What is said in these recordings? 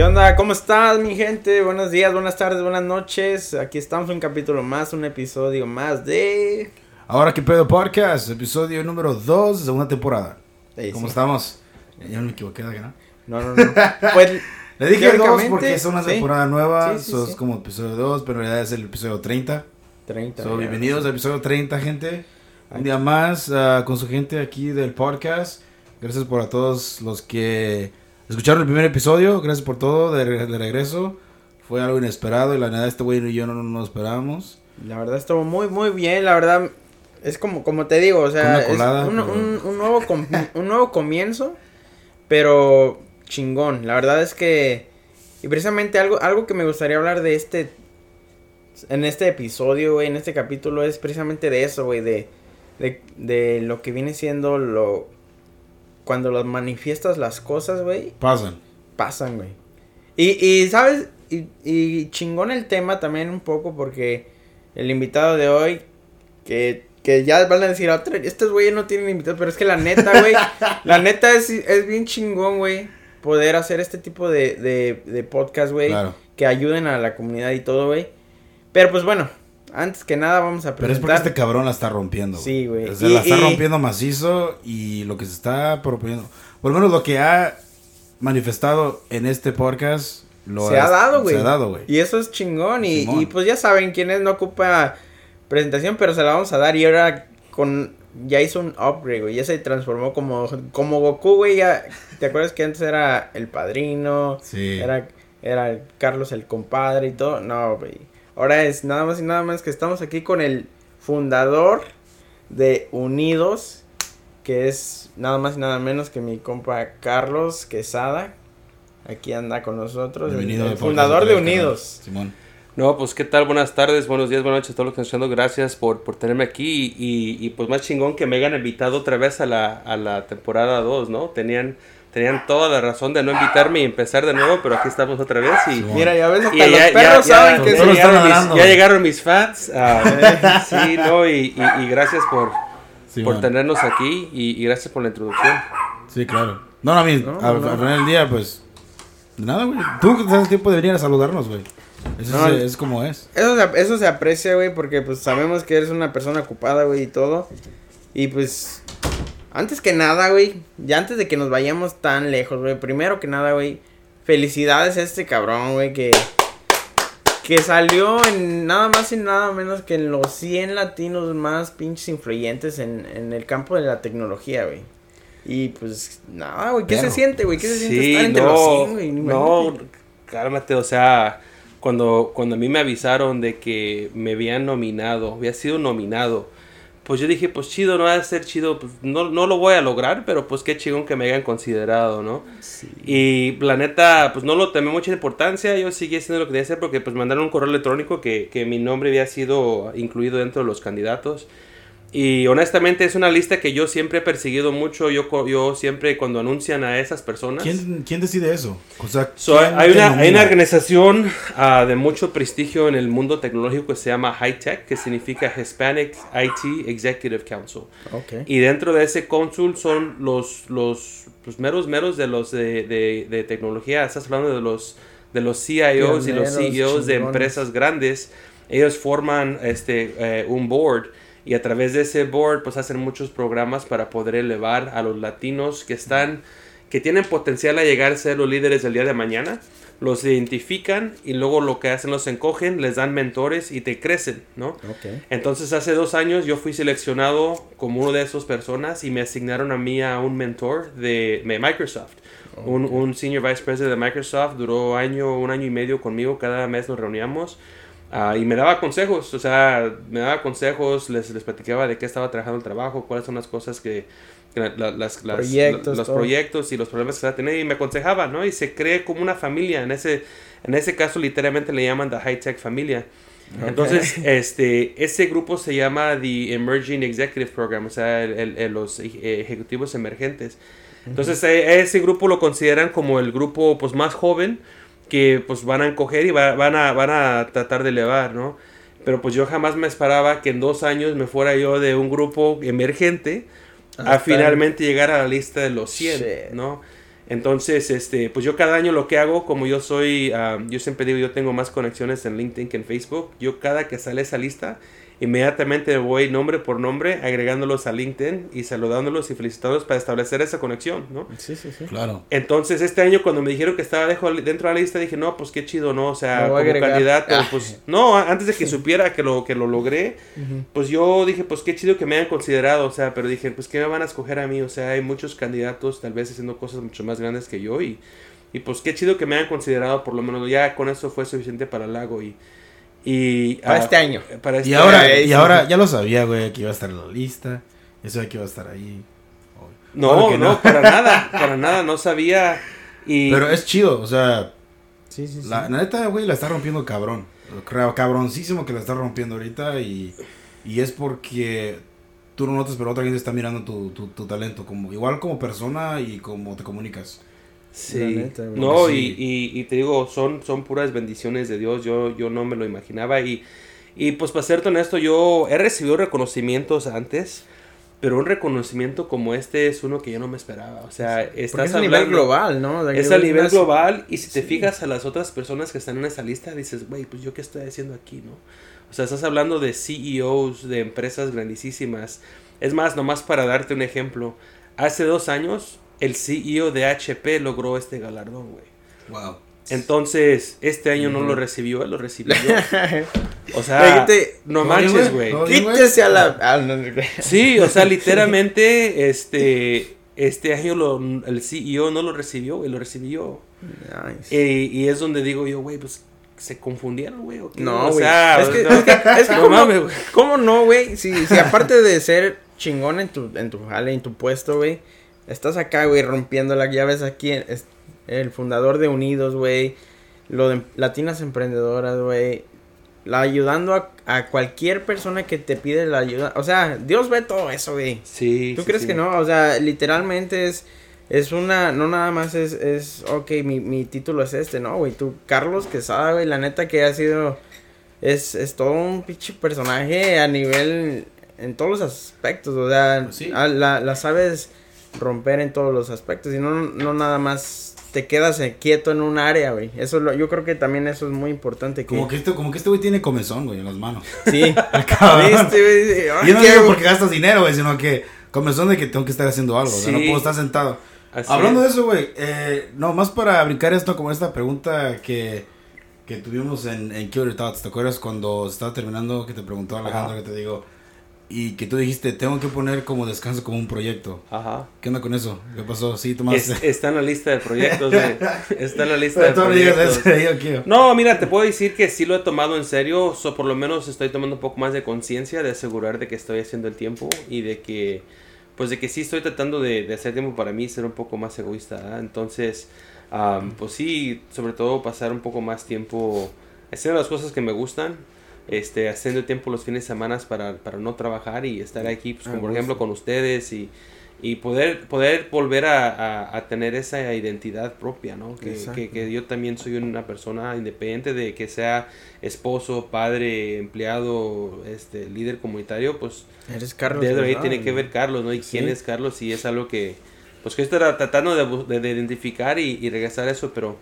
¿Qué onda? ¿Cómo estás, mi gente? Buenos días, buenas tardes, buenas noches. Aquí estamos un capítulo más, un episodio más de. Ahora que pedo podcast, episodio número 2 de segunda temporada. Sí, ¿Cómo sí. estamos? Ya no me equivoqué, ¿verdad que no? No, no, no. Pues. Le dije 2 Teóricamente, porque es una temporada nueva, Sí, sí, so sí. es como episodio 2, pero en realidad es el episodio 30. 30. So, bienvenidos al episodio 30, gente. Un día más ah, con su gente aquí del podcast. Gracias por a todos los que escucharon el primer episodio. Gracias por todo de, re- de regreso. Fue algo inesperado y la neta este güey y yo no no nos esperábamos. La verdad estuvo muy, muy bien. La verdad, es como, como te digo, o sea, es un, pero- un- un nuevo com- un nuevo comienzo, pero chingón. La verdad es que, y precisamente algo, algo que me gustaría hablar de este, en este episodio, güey, en este capítulo, es precisamente de eso, güey, de, de, de lo que viene siendo lo, cuando las manifiestas las cosas, güey, Pasan. pasan, güey. Y, y ¿sabes? Y, y chingón el tema también un poco porque el invitado de hoy, que, que ya van a decir, otra, estos güeyes no tienen invitados, pero es que la neta, güey, la neta es, es bien chingón, güey, poder hacer este tipo de, de, de podcast, güey, Claro. que ayuden a la comunidad y todo, güey. Pero pues bueno, antes que nada vamos a Pero es porque presentar. este cabrón la está rompiendo. Sí, güey. O sea, Y- la está y- rompiendo macizo y lo que se está proponiendo. Por lo menos lo que ha manifestado en este podcast lo se ha dado, güey. Se ha dado, güey. Y eso es chingón. Y, y pues ya saben quién es, no ocupa presentación, pero se la vamos a dar. Y ahora con. Ya hizo un upgrade, güey. Ya se transformó como, como Goku, güey. Ya, ¿Te acuerdas que antes era el padrino? Sí. Era, era Carlos el compadre y todo. No, güey. Ahora es nada más y nada más que estamos aquí con el fundador de Unidos. Que es nada más y nada menos que mi compa Carlos Quesada. Aquí anda con nosotros. el- Bienvenido fundador de Unidos. Simón. No, pues qué tal, buenas tardes, buenos días, buenas noches a todos los que están escuchando. Gracias por, por tenerme aquí y, y, pues más chingón que me hayan invitado otra vez a la, a la temporada 2, ¿no? Tenían, tenían toda la razón de no invitarme y empezar de nuevo, pero aquí estamos otra vez y... Mira, ya ves, hasta y los perros saben que Todos sí. están llegaron mis, ya llegaron mis fans. ah, sí, no, y, y- y gracias por, Simón. por tenernos aquí y, y gracias por la introducción. Sí, claro. No, no, a mí, No, al, no. al final del día, pues. Nada, güey. Tú que das tiempo de venir a saludarnos, güey. Eso No, es, es como es. Eso se, eso se aprecia, güey, porque pues sabemos que eres una persona ocupada, güey, y todo. Y pues, antes que nada, güey, ya antes de que nos vayamos tan lejos, güey, primero que nada, güey, felicidades a este cabrón, güey, que, que salió en nada más y nada menos que en los 100 latinos más pinches influyentes en, en el campo de la tecnología, güey. Y pues, nada, güey, ¿qué se siente, güey? ¿Qué se siente Sí, estar entre no, los 100, güey? no, cálmate, o sea, cuando, cuando a mí me avisaron de que me habían nominado, había sido nominado, pues yo dije, pues chido, no va a ser chido, pues no, no lo voy a lograr, pero pues qué chingón que me hayan considerado, ¿no? Y la neta, pues no lo tomé mucha importancia, yo seguí haciendo lo que tenía que hacer porque pues mandaron un correo electrónico que, que mi nombre había sido incluido dentro de los candidatos. Y honestamente es una lista que yo siempre he perseguido mucho. Yo, yo siempre cuando anuncian a esas personas... ¿Quién, ¿Quién decide eso? O sea, So, ¿quién hay, una, hay una organización ah, de mucho prestigio en el mundo tecnológico que se llama High Tech, que significa Hispanic IT Executive Council. Ok. Y dentro de ese cónsul son los, los pues, meros meros de los de, de- de tecnología. Estás hablando de los, de los CIOs y los Pioneros, CEOs de chingones. empresas grandes. Ellos forman este, eh, un board y a través de ese board pues hacen muchos programas para poder elevar a los latinos que están que tienen potencial a llegar a ser los líderes del día de mañana los identifican y luego lo que hacen los encogen les dan mentores y te crecen no entonces hace dos años yo fui seleccionado como uno de esas personas y me asignaron a mí a un mentor de, de Microsoft. Un, un senior vice president de Microsoft duró año, un año y medio conmigo, cada mes nos reuníamos ah, y me daba consejos, o sea, me daba consejos, les, les platicaba de qué estaba trabajando el trabajo, cuáles son las cosas que, que la- la- las, las- Proyectos, los proyectos y los problemas que se va a tener y me aconsejaba, ¿no? Y se cree como una familia, en ese, en ese caso literalmente le llaman the high tech familia. Entonces, este, ese grupo se llama The Emerging Executive Program, o sea, el- el- el- los eh, ejecutivos emergentes. Entonces, eh, ese grupo lo consideran como el grupo pues, más joven que pues van a encoger y va- van, a, van a tratar de elevar, ¿no? Pero pues yo jamás me esperaba que en dos años me fuera yo de un grupo emergente a finalmente llegar a la lista de los 100, Shit. ¿no? Entonces, este, pues yo cada año lo que hago, como yo soy, ah, yo siempre digo, yo tengo más conexiones en LinkedIn que en Facebook. Yo cada que sale esa lista, inmediatamente voy nombre por nombre agregándolos a LinkedIn y saludándolos y felicitándolos para establecer esa conexión, ¿no? Sí, sí, sí. Claro. Entonces, este año cuando me dijeron que estaba dejo- dentro de la lista, dije, no, pues qué chido, ¿no? O sea, como agregar. candidato, Ah. pues, no, antes de que supiera que lo, que lo logré, pues yo dije, pues qué chido que me hayan considerado, o sea, pero dije, pues qué me van a escoger a mí, o sea, hay muchos candidatos tal vez haciendo cosas mucho más grandes que yo y, y pues qué chido que me hayan considerado, por lo menos ya con eso fue suficiente para el lago y... y Para ah, este año. Para este Y ahora, y ahora ya lo sabía, güey, que iba a estar en la lista. Ya sabía que iba a estar ahí. No, Claro no, no. para nada, para nada, no sabía. Y Pero es chido, o sea, Sí, sí, sí. la, la neta, güey, la está rompiendo cabrón. Creo, Cabroncísimo que la está rompiendo ahorita y, y es porque tú no notas, pero otra gente está mirando tu, tu, tu talento, como igual como persona y como te comunicas. Sí. Neta, no, Sí. y, y, y te digo, son, son puras bendiciones de Dios. Yo, yo no me lo imaginaba. Y, y pues para serte honesto, yo he recibido reconocimientos antes. Pero un reconocimiento como este es uno que yo no me esperaba. O sea, estás es a nivel hablando- global, ¿no? De Es a nivel más- global. Y si te Sí. fijas a las otras personas que están en esa lista, dices, güey, pues yo qué estoy haciendo aquí, ¿no? O sea, estás hablando de CEOs de empresas grandísimas. Es más, nomás para darte un ejemplo. Hace dos años, el CEO de HP logró este galardón, güey. Wow. Entonces, este año no lo recibió, él lo recibió yo. O sea, no manches, güey. Quítese a la. ah, no, no, no. Sí, o sea, literalmente, este, este año lo- el CEO no lo recibió, güey, lo recibió. Nice. Eh, y es donde digo yo, güey, pues se confundieron, güey. ¿o qué? No, o güey. sea, es que, no, es que- es que no ¿cómo, mames, güey. ¿cómo no, güey? Si, si aparte de ser chingón en tu, en tu jale, en tu puesto, güey, estás acá, güey, rompiendo la llaves aquí, es- el fundador de Unidos, güey, lo de Latinas Emprendedoras, güey, la ayudando a, a cualquier persona que te pide la ayuda, o sea, Dios ve todo eso, güey. Sí. ¿Tú sí, crees sí. que no? O sea, literalmente es, es una, no nada más es, es, ok, mi, mi título es este, ¿no, güey? Tú, Carlos Quesada, güey, la neta que ha sido, es, es todo un pinche personaje a nivel, en todos los aspectos, o sea, Pues sí. ah, la, la sabes romper en todos los aspectos y no, no nada más te quedas quieto en un área, güey. Eso lo, yo creo que también eso es muy importante. Que, Como que este, como que este güey tiene comezón, güey, en las manos. Sí. Yo no digo porque gastas dinero, güey, sino que comezón de que tengo que estar haciendo algo. O sea, no Sí. puedo estar sentado. Así Hablando es. de eso, güey, eh, no, más para brincar esto, como esta pregunta que, que tuvimos en, en Killer Thoughts, ¿te acuerdas cuando estaba terminando que te preguntó Alejandro, Ajá. que te digo, y que tú dijiste, tengo que poner como descanso como un proyecto? Ajá. ¿Qué onda con eso? ¿Qué pasó? Sí, Es- tomaste. está en la lista de proyectos, güey. Está en la lista de proyectos. eso. No, mira, te puedo decir que sí lo he tomado en serio, o por lo menos estoy tomando un poco más de conciencia de asegurar de que estoy haciendo el tiempo y de que, pues de que sí estoy tratando de, de hacer tiempo para mí, ser un poco más egoísta, entonces, am, pues sí, sobre todo pasar un poco más tiempo haciendo las cosas que me gustan, este, haciendo tiempo los fines de semana para, para no trabajar y estar aquí, pues Ah, como por gusto. ejemplo con ustedes y, y poder, poder volver a, a- a tener esa identidad propia, ¿no? Que, que, que yo también soy una persona independiente de que sea esposo, padre, empleado, este, líder comunitario, pues Eres Carlos. desde ahí tiene que ver Carlos, ¿no? Y Sí. quién es Carlos y es algo que, pues que estoy tra- tratando de, de- de identificar y, y regresar a eso, pero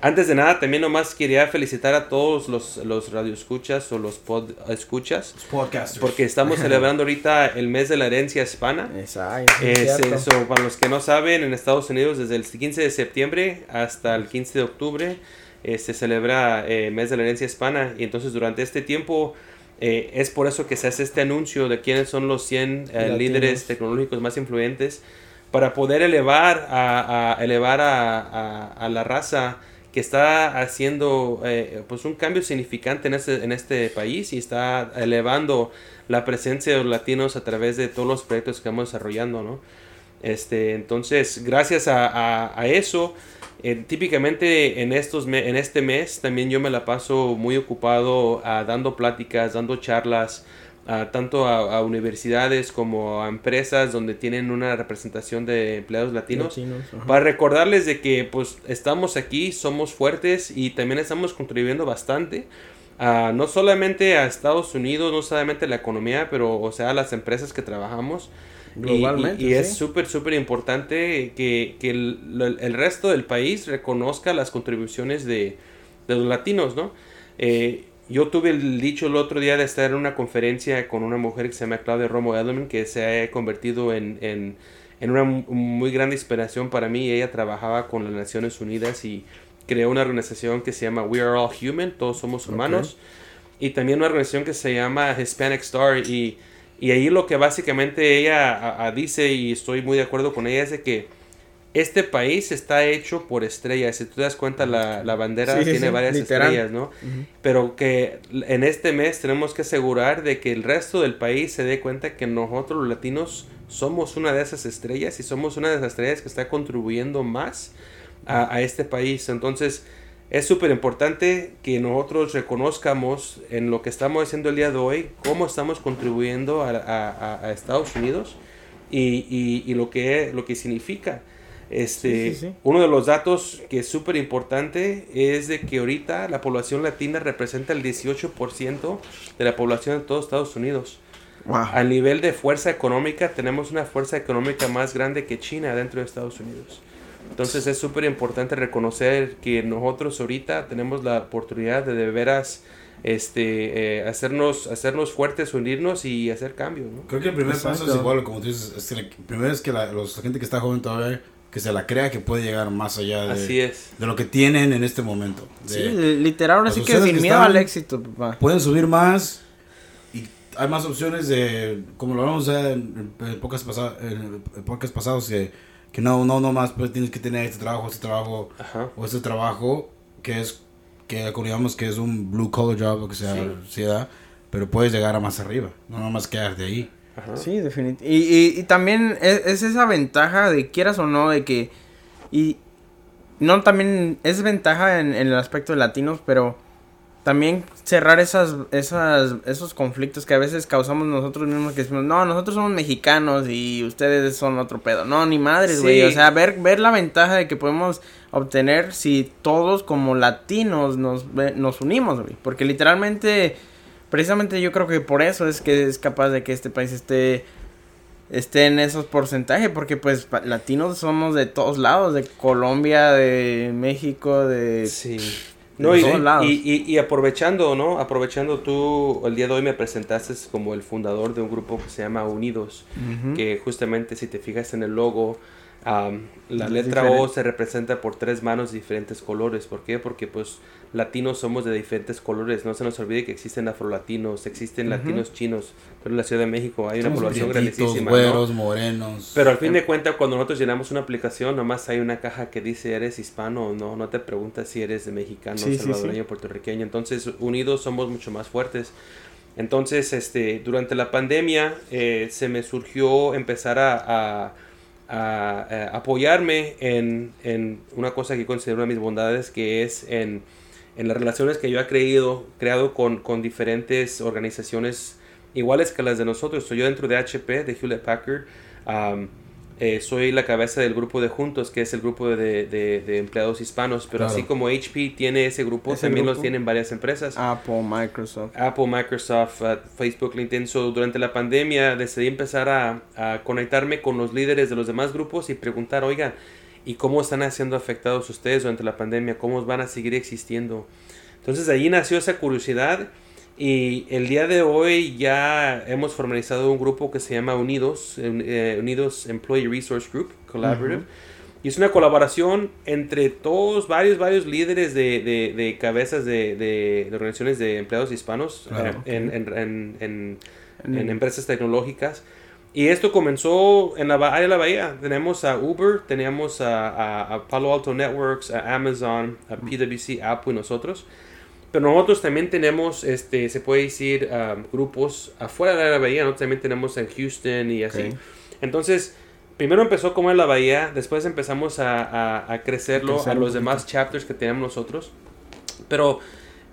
antes de nada también nomás quería felicitar a todos los, los radioescuchas o los pod escuchas, Podcasters. porque estamos celebrando ahorita el mes de la herencia hispana. Exacto. Es eso, para los que no saben, en Estados Unidos desde el 15 de septiembre hasta el 15 de octubre eh, se celebra eh, mes de la herencia hispana y entonces durante este tiempo eh, es por eso que se hace este anuncio de quiénes son los 100 eh, líderes tecnológicos más influyentes para poder elevar a, a- elevar a, a- a la raza está haciendo eh, pues un cambio significante en este, en este país y está elevando la presencia de los latinos a través de todos los proyectos que estamos desarrollando, ¿no? Este, entonces, gracias a, eso, eh, típicamente en, estos en este mes también yo me la paso muy ocupado ah, dando pláticas, dando charlas, ah, tanto a, a universidades como a empresas donde tienen una representación de empleados latinos para recordarles de que pues estamos aquí, somos fuertes y también estamos contribuyendo bastante. a no solamente a Estados Unidos, no solamente a la economía, pero o sea a las empresas que trabajamos. Y- Globalmente, Y, y es sí. súper, súper importante que, que el, el resto del país reconozca las contribuciones de, de los latinos, ¿no? Eh, yo tuve el dicho el otro día de estar en una conferencia con una mujer que se llama Claudia Romo Edelman, que se ha convertido en, en, en una mu- muy grande inspiración para mí. Ella trabajaba con las Naciones Unidas y creó una organización que se llama We Are All Human, todos somos humanos. Y también una organización que se llama Hispanic Star. Y, y ahí lo que básicamente ella a- a dice, y estoy muy de acuerdo con ella, es de que este país está hecho por estrellas. Si tú te das cuenta, la, la bandera Sí, tiene sí, varias literal. estrellas, ¿no? Pero que en este mes tenemos que asegurar de que el resto del país se dé cuenta que nosotros los latinos somos una de esas estrellas y somos una de esas estrellas que está contribuyendo más a, a este país. Entonces es súper importante que nosotros reconozcamos en lo que estamos haciendo el día de hoy cómo estamos contribuyendo a, a- a- a Estados Unidos y, y- y lo, que, lo que significa. Este, Sí, sí, sí. Uno de los datos que es súper importante es de que ahorita la población latina representa el 18% de la población de todos Estados Unidos. Wow. A nivel de fuerza económica, tenemos una fuerza económica más grande que China dentro de Estados Unidos. Entonces es súper importante reconocer que nosotros ahorita tenemos la oportunidad de de veras este, eh, hacernos, hacernos fuertes, unirnos y hacer cambios. ¿no? Creo que el primer paso es Exacto. igual, como tú dices, es que primero es que la, los- la gente que está joven todavía, que se la crea que puede llegar más allá de, Así es. de lo que tienen en este momento. De- Sí, literal, ahora sí que sin que miedo están- al éxito, papá. Pueden subir más y hay más opciones de, como lo hablamos en, en pocas pasa- en el podcast pasados, que, que no, no, no más pues tienes que tener este trabajo, este trabajo Ajá. o este trabajo que es, que como digamos que es un blue collar job o que sea, Sí. pero puedes llegar a más arriba, no nada más quedarte ahí. Ajá. Sí, definitivamente. Y, y, y también es, es esa ventaja de quieras o no, de que. Y. No, también es ventaja en, en el aspecto de latinos, pero también cerrar esas, esas, esos conflictos que a veces causamos nosotros mismos que decimos, no, nosotros somos mexicanos y ustedes son otro pedo. No, ni madres, güey. Sí. O sea, ver, ver la ventaja de que podemos obtener si todos como latinos nos, nos unimos, güey. Porque literalmente, precisamente yo creo que por eso es que es capaz de que este país esté esté en esos porcentajes porque pues latinos somos de todos lados de Colombia de México de Sí. de No, y, todos lados. y, y- y aprovechando, ¿no? Aprovechando tú, el día de hoy me presentaste como el fundador de un grupo que se llama Unidos, que justamente si te fijas en el logo, am, la letra O diferente. se representa por tres manos de diferentes colores. ¿Por qué? Porque pues latinos somos de diferentes colores. No se nos olvide que existen afrolatinos, existen Ujú. latinos chinos. Pero en la Ciudad de México hay una Somos población prietitos, grandísima. ¿no? güeros, morenos. Pero al fin de cuentas, cuando nosotros llenamos una aplicación, nomás hay una caja que dice eres hispano o no. No te preguntas si eres de mexicano, Sí, sí, salvadoreño, puertorriqueño. Entonces, unidos somos mucho más fuertes. Entonces, este, durante la pandemia eh, se me surgió empezar a, a- a- a apoyarme en, en una cosa que considero una de mis bondades, que es en, en las relaciones que yo he creído, creado con, con diferentes organizaciones iguales que las de nosotros. Estoy yo dentro de HP, de Hewlett Packard. am, eh, soy la cabeza del grupo de Juntos, que es el grupo de, de- de empleados hispanos. Pero Claro. así como HP tiene ese grupo, Ese también los tienen varias empresas. Apple Microsoft Apple, Microsoft, uh, Facebook, LinkedIn. So, durante la pandemia decidí empezar a, a conectarme con los líderes de los demás grupos y preguntar, oigan, ¿y cómo están siendo afectados ustedes durante la pandemia? ¿Cómo van a seguir existiendo? Entonces ahí nació esa curiosidad y el día de hoy ya hemos formalizado un grupo que se llama Unidos, eh, Unidos Employee Resource Group Collaborative. Y es una colaboración entre todos, varios, varios líderes de, de- de cabezas de, de- organizaciones de empleados hispanos eh, en, en- en- en- En empresas tecnológicas. Y esto comenzó en la área de la bahía. Tenemos a Uber, teníamos a, a- a Palo Alto Networks, a Amazon, a PwC, Apple y nosotros. Pero nosotros también tenemos, este, se puede decir, um, grupos afuera de la bahía, ¿no? También tenemos en Houston y así. Entonces, primero empezó como en la bahía, después empezamos a, a- a crecerlo Crecer a los demás chapters que tenemos nosotros. Pero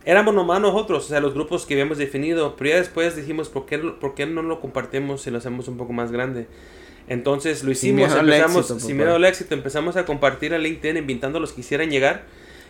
éramos nomás nosotros, o sea, los grupos que habíamos definido. Pero ya después dijimos, ¿por qué, por qué no lo compartimos y lo hacemos un poco más grande? Entonces lo Sin hicimos, al empezamos, éxito, sin miedo al éxito, empezamos a compartir a LinkedIn invitando a los que quisieran llegar.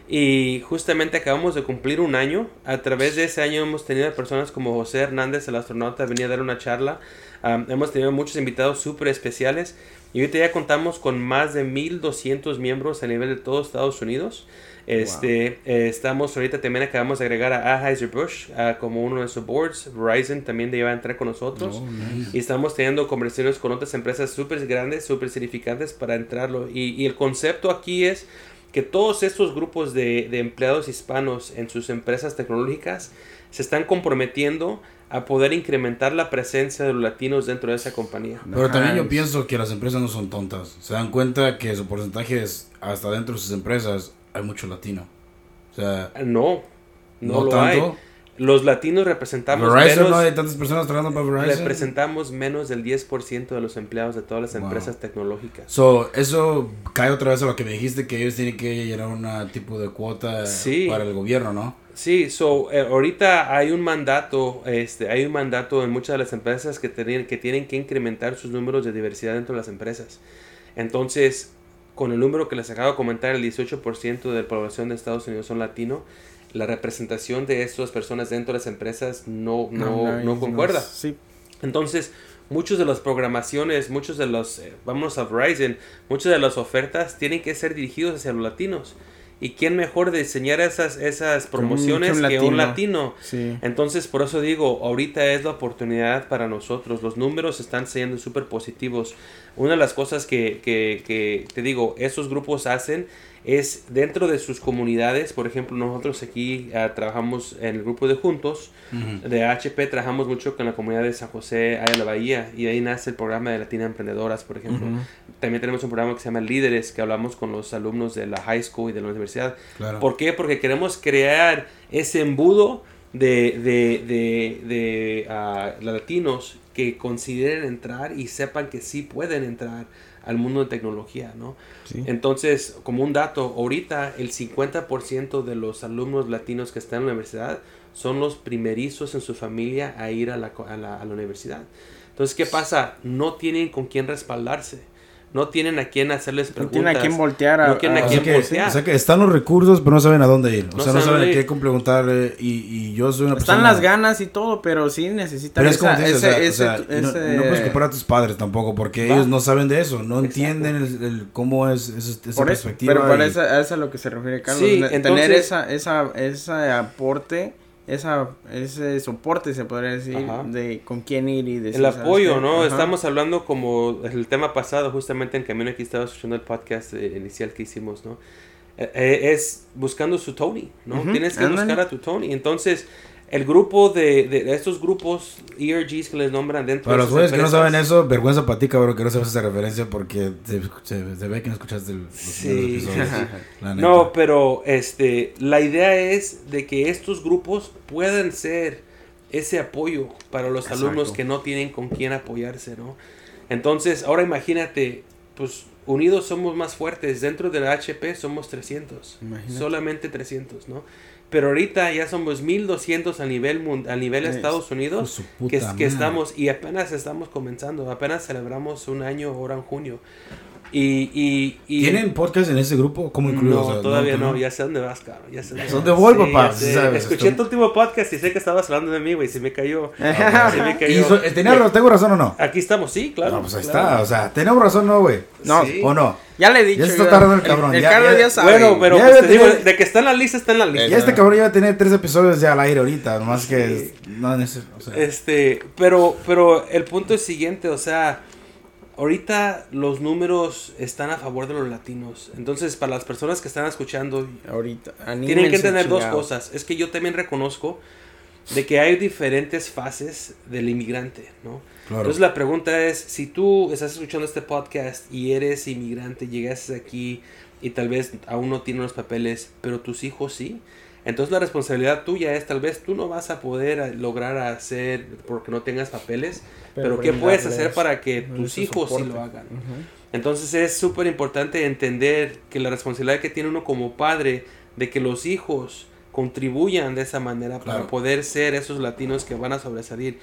Y justamente acabamos de cumplir un año. A través de ese año hemos tenido personas como José Hernández, el astronauta, venía a dar una charla. Um, hemos tenido muchos invitados súper especiales. Y ahorita ya contamos con más de 1200 miembros a nivel de todo Estados Unidos. Este, eh, estamos ahorita también acabamos de agregar a Anheuser-Busch uh, como uno de sus boards. Verizon también ya va a entrar con nosotros. Oh, nice. Y estamos teniendo conversaciones con otras empresas súper grandes, súper significantes para entrarlo. Y, y el concepto aquí es que todos estos grupos de, de empleados hispanos en sus empresas tecnológicas se están comprometiendo a poder incrementar la presencia de los latinos dentro de esa compañía. Pero también yo pienso que las empresas no son tontas. Se dan cuenta que su porcentaje es hasta dentro de sus empresas hay mucho latino. O sea, No, no, no, lo tanto. hay. Los latinos representamos Verizon menos, no hay tantas personas trabajando para Verizon. representamos menos del 10% de los empleados de todas las Wow. empresas tecnológicas. So, eso cae otra vez a lo que me dijiste que ellos tienen que llenar un tipo de cuota Sí. para el gobierno, ¿no? Sí, so, eh, ahorita hay un mandato, este, hay un mandato en muchas de las empresas que tienen, que tienen que incrementar sus números de diversidad dentro de las empresas. Entonces, con el número que les acabo de comentar, el 18% de la población de Estados Unidos son latino, la representación de estas personas dentro de las empresas no, no, no, concuerda. Sí. Entonces, muchas de las programaciones, muchos de los, eh, vamos a Verizon, muchas de las ofertas tienen que ser dirigidos hacia los latinos. ¿Y quién mejor de diseñar esas, esas Que un- promociones que un latino. latino? Sí. Entonces, por eso digo, ahorita es la oportunidad para nosotros. Los números están siendo súper positivos. Una de las cosas que, que, que te digo, esos grupos hacen es dentro de sus comunidades. Por ejemplo, nosotros aquí ah, trabajamos en el grupo de Juntos. De HP trabajamos mucho con la comunidad de San José, área de la Bahía. Y ahí nace el programa de Latina Emprendedoras, por ejemplo. También tenemos un programa que se llama Líderes, que hablamos con los alumnos de la high school y de la universidad. Claro. ¿Por qué? Porque queremos crear ese embudo de, de, de, de, ah, latinos que consideren entrar y sepan que sí pueden entrar al mundo de tecnología, ¿no? Sí. Entonces, como un dato, ahorita el 50% de los alumnos latinos que están en la universidad son los primerizos en su familia a ir a la, a la, a la universidad. Entonces, ¿qué pasa? No tienen con quién respaldarse. No tienen a quién hacerles No preguntas. tiene a quién voltear a, No tiene a a- O quién sea, que, voltear. o sea que están los recursos, pero no saben a dónde ir. O No sea, no saben a qué complementarle. Y, y yo soy una Están persona. las ganas y todo, pero sí necesitan Pero es esa- dices, ese, o sea, ese- o sea, no- ese- no, puedes comparar a tus padres tampoco, porque Va. ellos no saben de eso, no Exacto. entienden el, el cómo es esa, esa por eso, perspectiva. pero para eso, a eso es a lo que se refiere Carlos. Sí, ne- entonces- tener esa, esa, ese aporte, esa, ese soporte, se podría decir, Ajá. de con quién ir y decir, el ¿sabes apoyo? ¿no? Ajá. Estamos hablando como el tema pasado, justamente en camino aquí estaba escuchando el podcast eh, inicial que hicimos, ¿no? Eh, eh, es buscando su Tony, ¿no? Tienes que ándale. buscar a tu Tony. Entonces, el grupo de, de- de estos grupos ERGs que les nombran dentro Para de los güeyes que no saben eso, vergüenza para ti, cabrón, que no sabes esa referencia porque se, se- se ve que no escuchaste el, los Sí. primeros episodios. No, pero este, la idea es de que estos grupos puedan ser ese apoyo para los Exacto. alumnos que no tienen con quién apoyarse, ¿no? Entonces, ahora imagínate, pues unidos somos más fuertes, dentro de la HP somos 300, Imagínate. solamente 300, ¿no? Pero ahorita ya somos 1200 a nivel a nivel Es- Estados Unidos que, que estamos y apenas estamos comenzando, apenas celebramos un año ahora en junio. Y, y, y ¿Tienen podcast en ese grupo? ¿Cómo incluido? no, O sea, todavía no, no. ya sé dónde vas, caro. Ya sé dónde Son vas. papá, ya sí sabes, Escuché tu último podcast y sé que estabas hablando de mí, güey. Se me cayó. se me Y cayó. so- ¿tenía razón- ¿Tengo razón o no? Aquí estamos, sí, claro. no, pues ahí claro. está. O sea, ¿tenemos razón o no, güey? No, Sí. ¿O no? Ya le he dicho. Ya se está tardando el cabrón, El, ya- Carlos ya- ya, sabe. Bueno, pero pues, digo, de que está en la lista, está en la lista. Ya este cabrón ya va a tener tres episodios ya al aire ahorita, nomás que no en ese, o sea, Este, pero, pero el punto es siguiente, o sea, ahorita los números están a favor de los latinos. Entonces, para las personas que están escuchando, Ahorita. tienen que entender dos cosas. Es que yo también reconozco de que hay diferentes fases del inmigrante, ¿no? claro. Entonces la pregunta es, si tú estás escuchando este podcast y eres inmigrante, llegaste aquí y tal vez aún no tienes los papeles, pero tus hijos sí, entonces la responsabilidad tuya es tal vez tú no vas a poder a- lograr hacer porque no tengas papeles, pero, ¿qué puedes hacer para que tus hijos sí lo hagan? Entonces es súper importante entender que la responsabilidad que tiene uno como padre de que los hijos contribuyan de esa manera para poder ser esos latinos que van a sobresalir.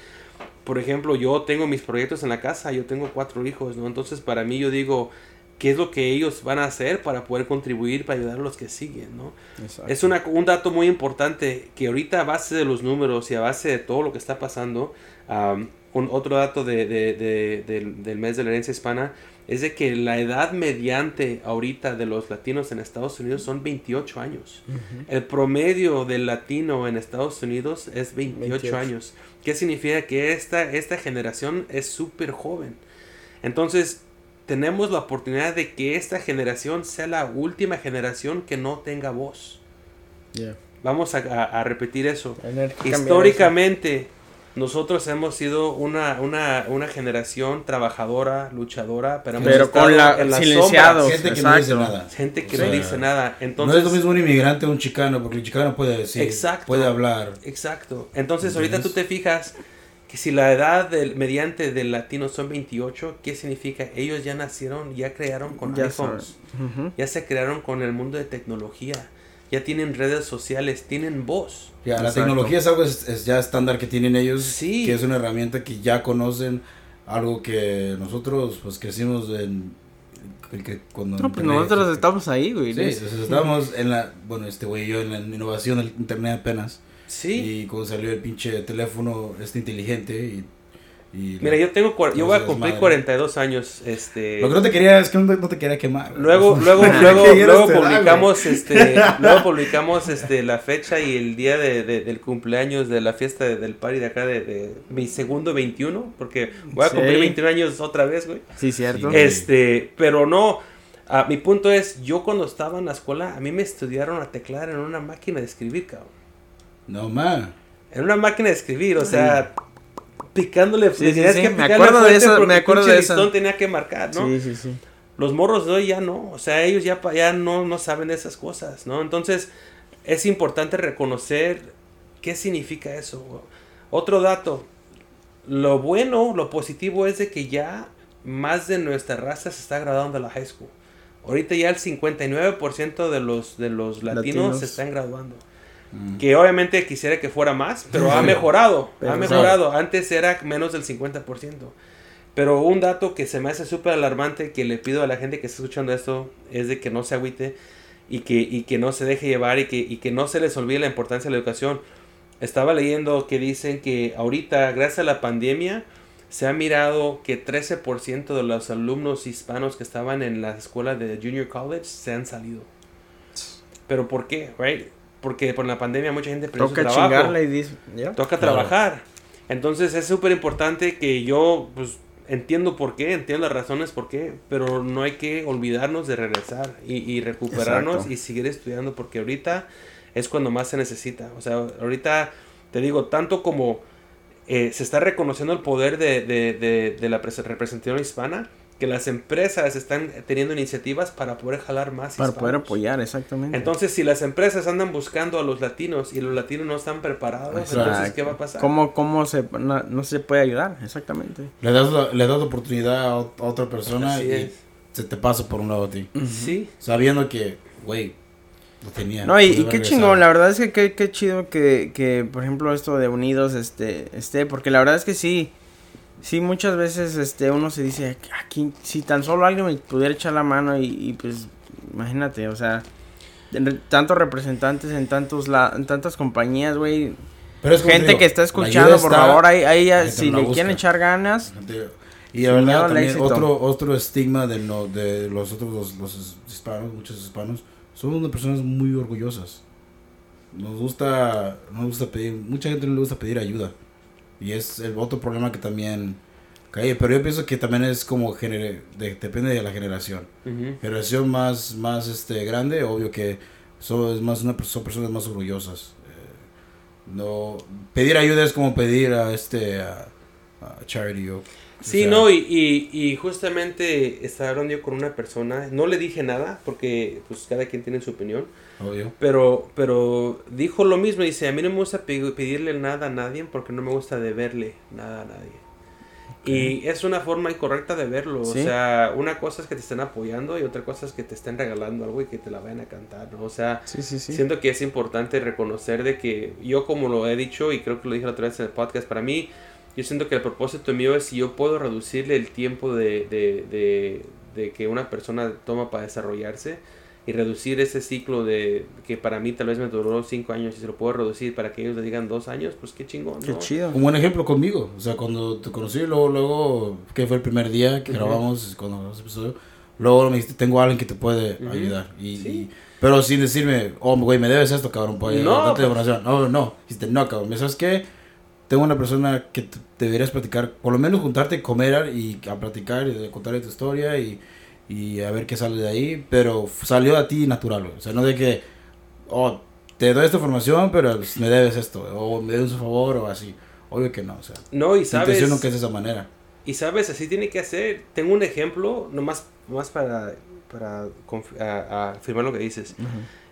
Por ejemplo, yo tengo mis proyectos en la casa, yo tengo cuatro hijos, ¿no? Entonces para mí yo digo, qué es lo que ellos van a hacer para poder contribuir, para ayudar a los que siguen, ¿no? Exacto. Es una, un dato muy importante que ahorita a base de los números y a base de todo lo que está pasando, am, un, otro dato de, de- de- del, del mes de la herencia hispana es de que la edad mediante ahorita de los latinos en Estados Unidos son 28 años. El promedio del latino en Estados Unidos es 28, 28. años. ¿Qué significa? Que esta, esta generación es súper joven. Entonces, tenemos la oportunidad de que esta generación sea la última generación que no tenga voz. Yeah. Vamos a, a- a repetir eso. Históricamente, nosotros hemos sido una, una, una generación trabajadora, luchadora, pero, eso. hemos Pero estado con la en las silenciados. Gente que no dice exacto. nada. Gente que O no sea, dice nada. no Entonces, es lo mismo un inmigrante o un chicano, porque el chicano puede decir, Exacto. puede hablar. Exacto. Entonces, ahorita tú ¿Entiendes? te fijas que si la edad del mediante del latino son 28, ¿qué significa? Ellos ya nacieron, ya crearon con Ya iPhones, ya se crearon con el mundo de tecnología, ya tienen redes sociales, tienen voz. Ya, la tecnología es algo es, es ya estándar que tienen ellos, Sí. que es una herramienta que ya conocen, algo que nosotros pues crecimos en el que cuando No, pues internet- nosotros estamos ahí, güey. Sí, estábamos en la, bueno, este güey y yo en la innovación del internet apenas. Sí. Y cuando salió el pinche teléfono este inteligente y... y Mira, yo tengo yo voy a cumplir madre. 42 años, este Lo que no te quería es que no te, no te quería quemar. Luego, luego, luego, luego publicamos este, luego publicamos este la fecha y el día de, de- del cumpleaños de la fiesta de- del party de acá de, de mi segundo 21, porque voy a Sí. cumplir 21 años otra vez, güey. Sí, cierto. Sí. Este, pero no, ah, mi punto es, yo cuando estaba en la escuela, a mí me estudiaron a teclar en una máquina de escribir, cabrón. No, man. En una máquina de escribir, o sea, picándole, Sí, le sí, tenías sí, que me picarle acuerdo de eso, me acuerdo de tenía que marcar, ¿no? Sí, sí, sí. Los morros de hoy ya no, o sea, ellos ya, pa- ya no, no saben de esas cosas, ¿no? Entonces, es importante reconocer qué significa eso. Otro dato, lo bueno, lo positivo es de que ya más de nuestra raza se está graduando de la high school. Ahorita ya el 59% de los, de los latinos, Latinos. se están graduando. Mm. Que obviamente quisiera que fuera más, pero ha mejorado. Pero ha mejorado. Antes era menos del 50%. Pero un dato que se me hace súper alarmante, que le pido a la gente que está escuchando esto, es de que no se agüite y que, y que no se deje llevar y que, y que no se les olvide la importancia de la educación. Estaba leyendo que dicen que ahorita, gracias a la pandemia, se ha mirado que 13% de los alumnos hispanos que estaban en la escuela de Junior College se han salido. ¿Pero por qué? Right? Porque por la pandemia mucha gente perdió su Toca trabajo chingarle y dice, ¿ya? toca Claro. trabajar. Entonces es súper importante que yo pues entiendo por qué, entiendo las razones por qué, pero no hay que olvidarnos de regresar y, y recuperarnos Exacto. y seguir estudiando porque ahorita es cuando más se necesita. O sea, ahorita te digo, tanto como eh, se está reconociendo el poder de, de- de- de la pres- representación hispana, que las empresas están teniendo iniciativas para poder jalar más Para hispanos. poder apoyar, exactamente. Entonces, si las empresas andan buscando a los latinos y los latinos no están preparados, Exacto. entonces, ¿qué va a pasar? ¿Cómo, cómo se, no, no se puede ayudar? Exactamente. Le das, la- le das la oportunidad a, ot- a otra persona Así y es. se te pasa por un lado a ti. Sí, Sabiendo que, güey, lo tenía. No, y, qué chingón, la verdad es que qué, qué chido que, que, por ejemplo, esto de Unidos este, esté, porque la verdad es que sí, sí, muchas veces este, uno se dice, aquí, si tan solo alguien me pudiera echar la mano y, y, pues, imagínate, o sea, tantos representantes en tantos la, en tantas compañías, güey, Pero es gente digo, que está escuchando, por está, favor, ahí, ahí si le quieren echar ganas, Y la verdad también otro, otro estigma de, no, de los otros, los, los hispanos, muchos hispanos, somos personas muy orgullosas. Nos gusta, nos gusta pedir, mucha gente no le gusta pedir ayuda. Y es el otro problema que también cae. Pero yo pienso que también es como, gener- de- depende de la generación. Generación más, más este, grande, obvio que son, es más una, son personas más orgullosas. Eh, no, pedir ayuda es como pedir a este, a, a charity o... Sí, o sea, no, y, y, y justamente estaba hablando yo con una persona, no le dije nada, porque pues cada quien tiene su opinión, Obvio. pero, pero dijo lo mismo, dice, a mí no me gusta pe- pedirle nada a nadie porque no me gusta deberle nada a nadie. Y es una forma incorrecta de verlo. Sí. O sea, una cosa es que te estén apoyando y otra cosa es que te estén regalando algo y que te la vayan a cantar, ¿no? O sea, sí, sí, sí. Siento que es importante reconocer de que yo como lo he dicho y creo que lo dije la otra vez en el podcast, para mí, yo siento que el propósito mío es si yo puedo reducirle el tiempo de, de, de, de que una persona toma para desarrollarse y reducir ese ciclo de que para mí tal vez me duró cinco años y se lo puedo reducir para que ellos le digan dos años, pues qué chingón. Qué ¿no? chido. Un buen ejemplo conmigo. O sea, cuando te conocí, luego, luego, que fue el primer día que Ujú. grabamos, cuando se episodio, luego me dijiste, tengo a alguien que te puede Ujú. ayudar. Y, Sí. y- pero sin decirme, oh, güey, me debes esto, cabrón, pues, No, date de pues- oración. No, no, dijiste, no, cabrón, ¿me ¿sabes qué? Tengo una persona que te deberías platicar, por lo menos juntarte, comer y a platicar y contarle tu historia y, y a ver qué sale de ahí. Pero salió a ti natural, güey. O sea, no de que, oh, te doy esta información, pero pues, me debes esto, o me debes un favor, o así. Obvio que no, o sea. No, y sabes, intención nunca es de esa manera. y sabes, así tiene que hacer. Tengo un ejemplo, nomás, nomás para, para conf- a- a afirmar lo que dices.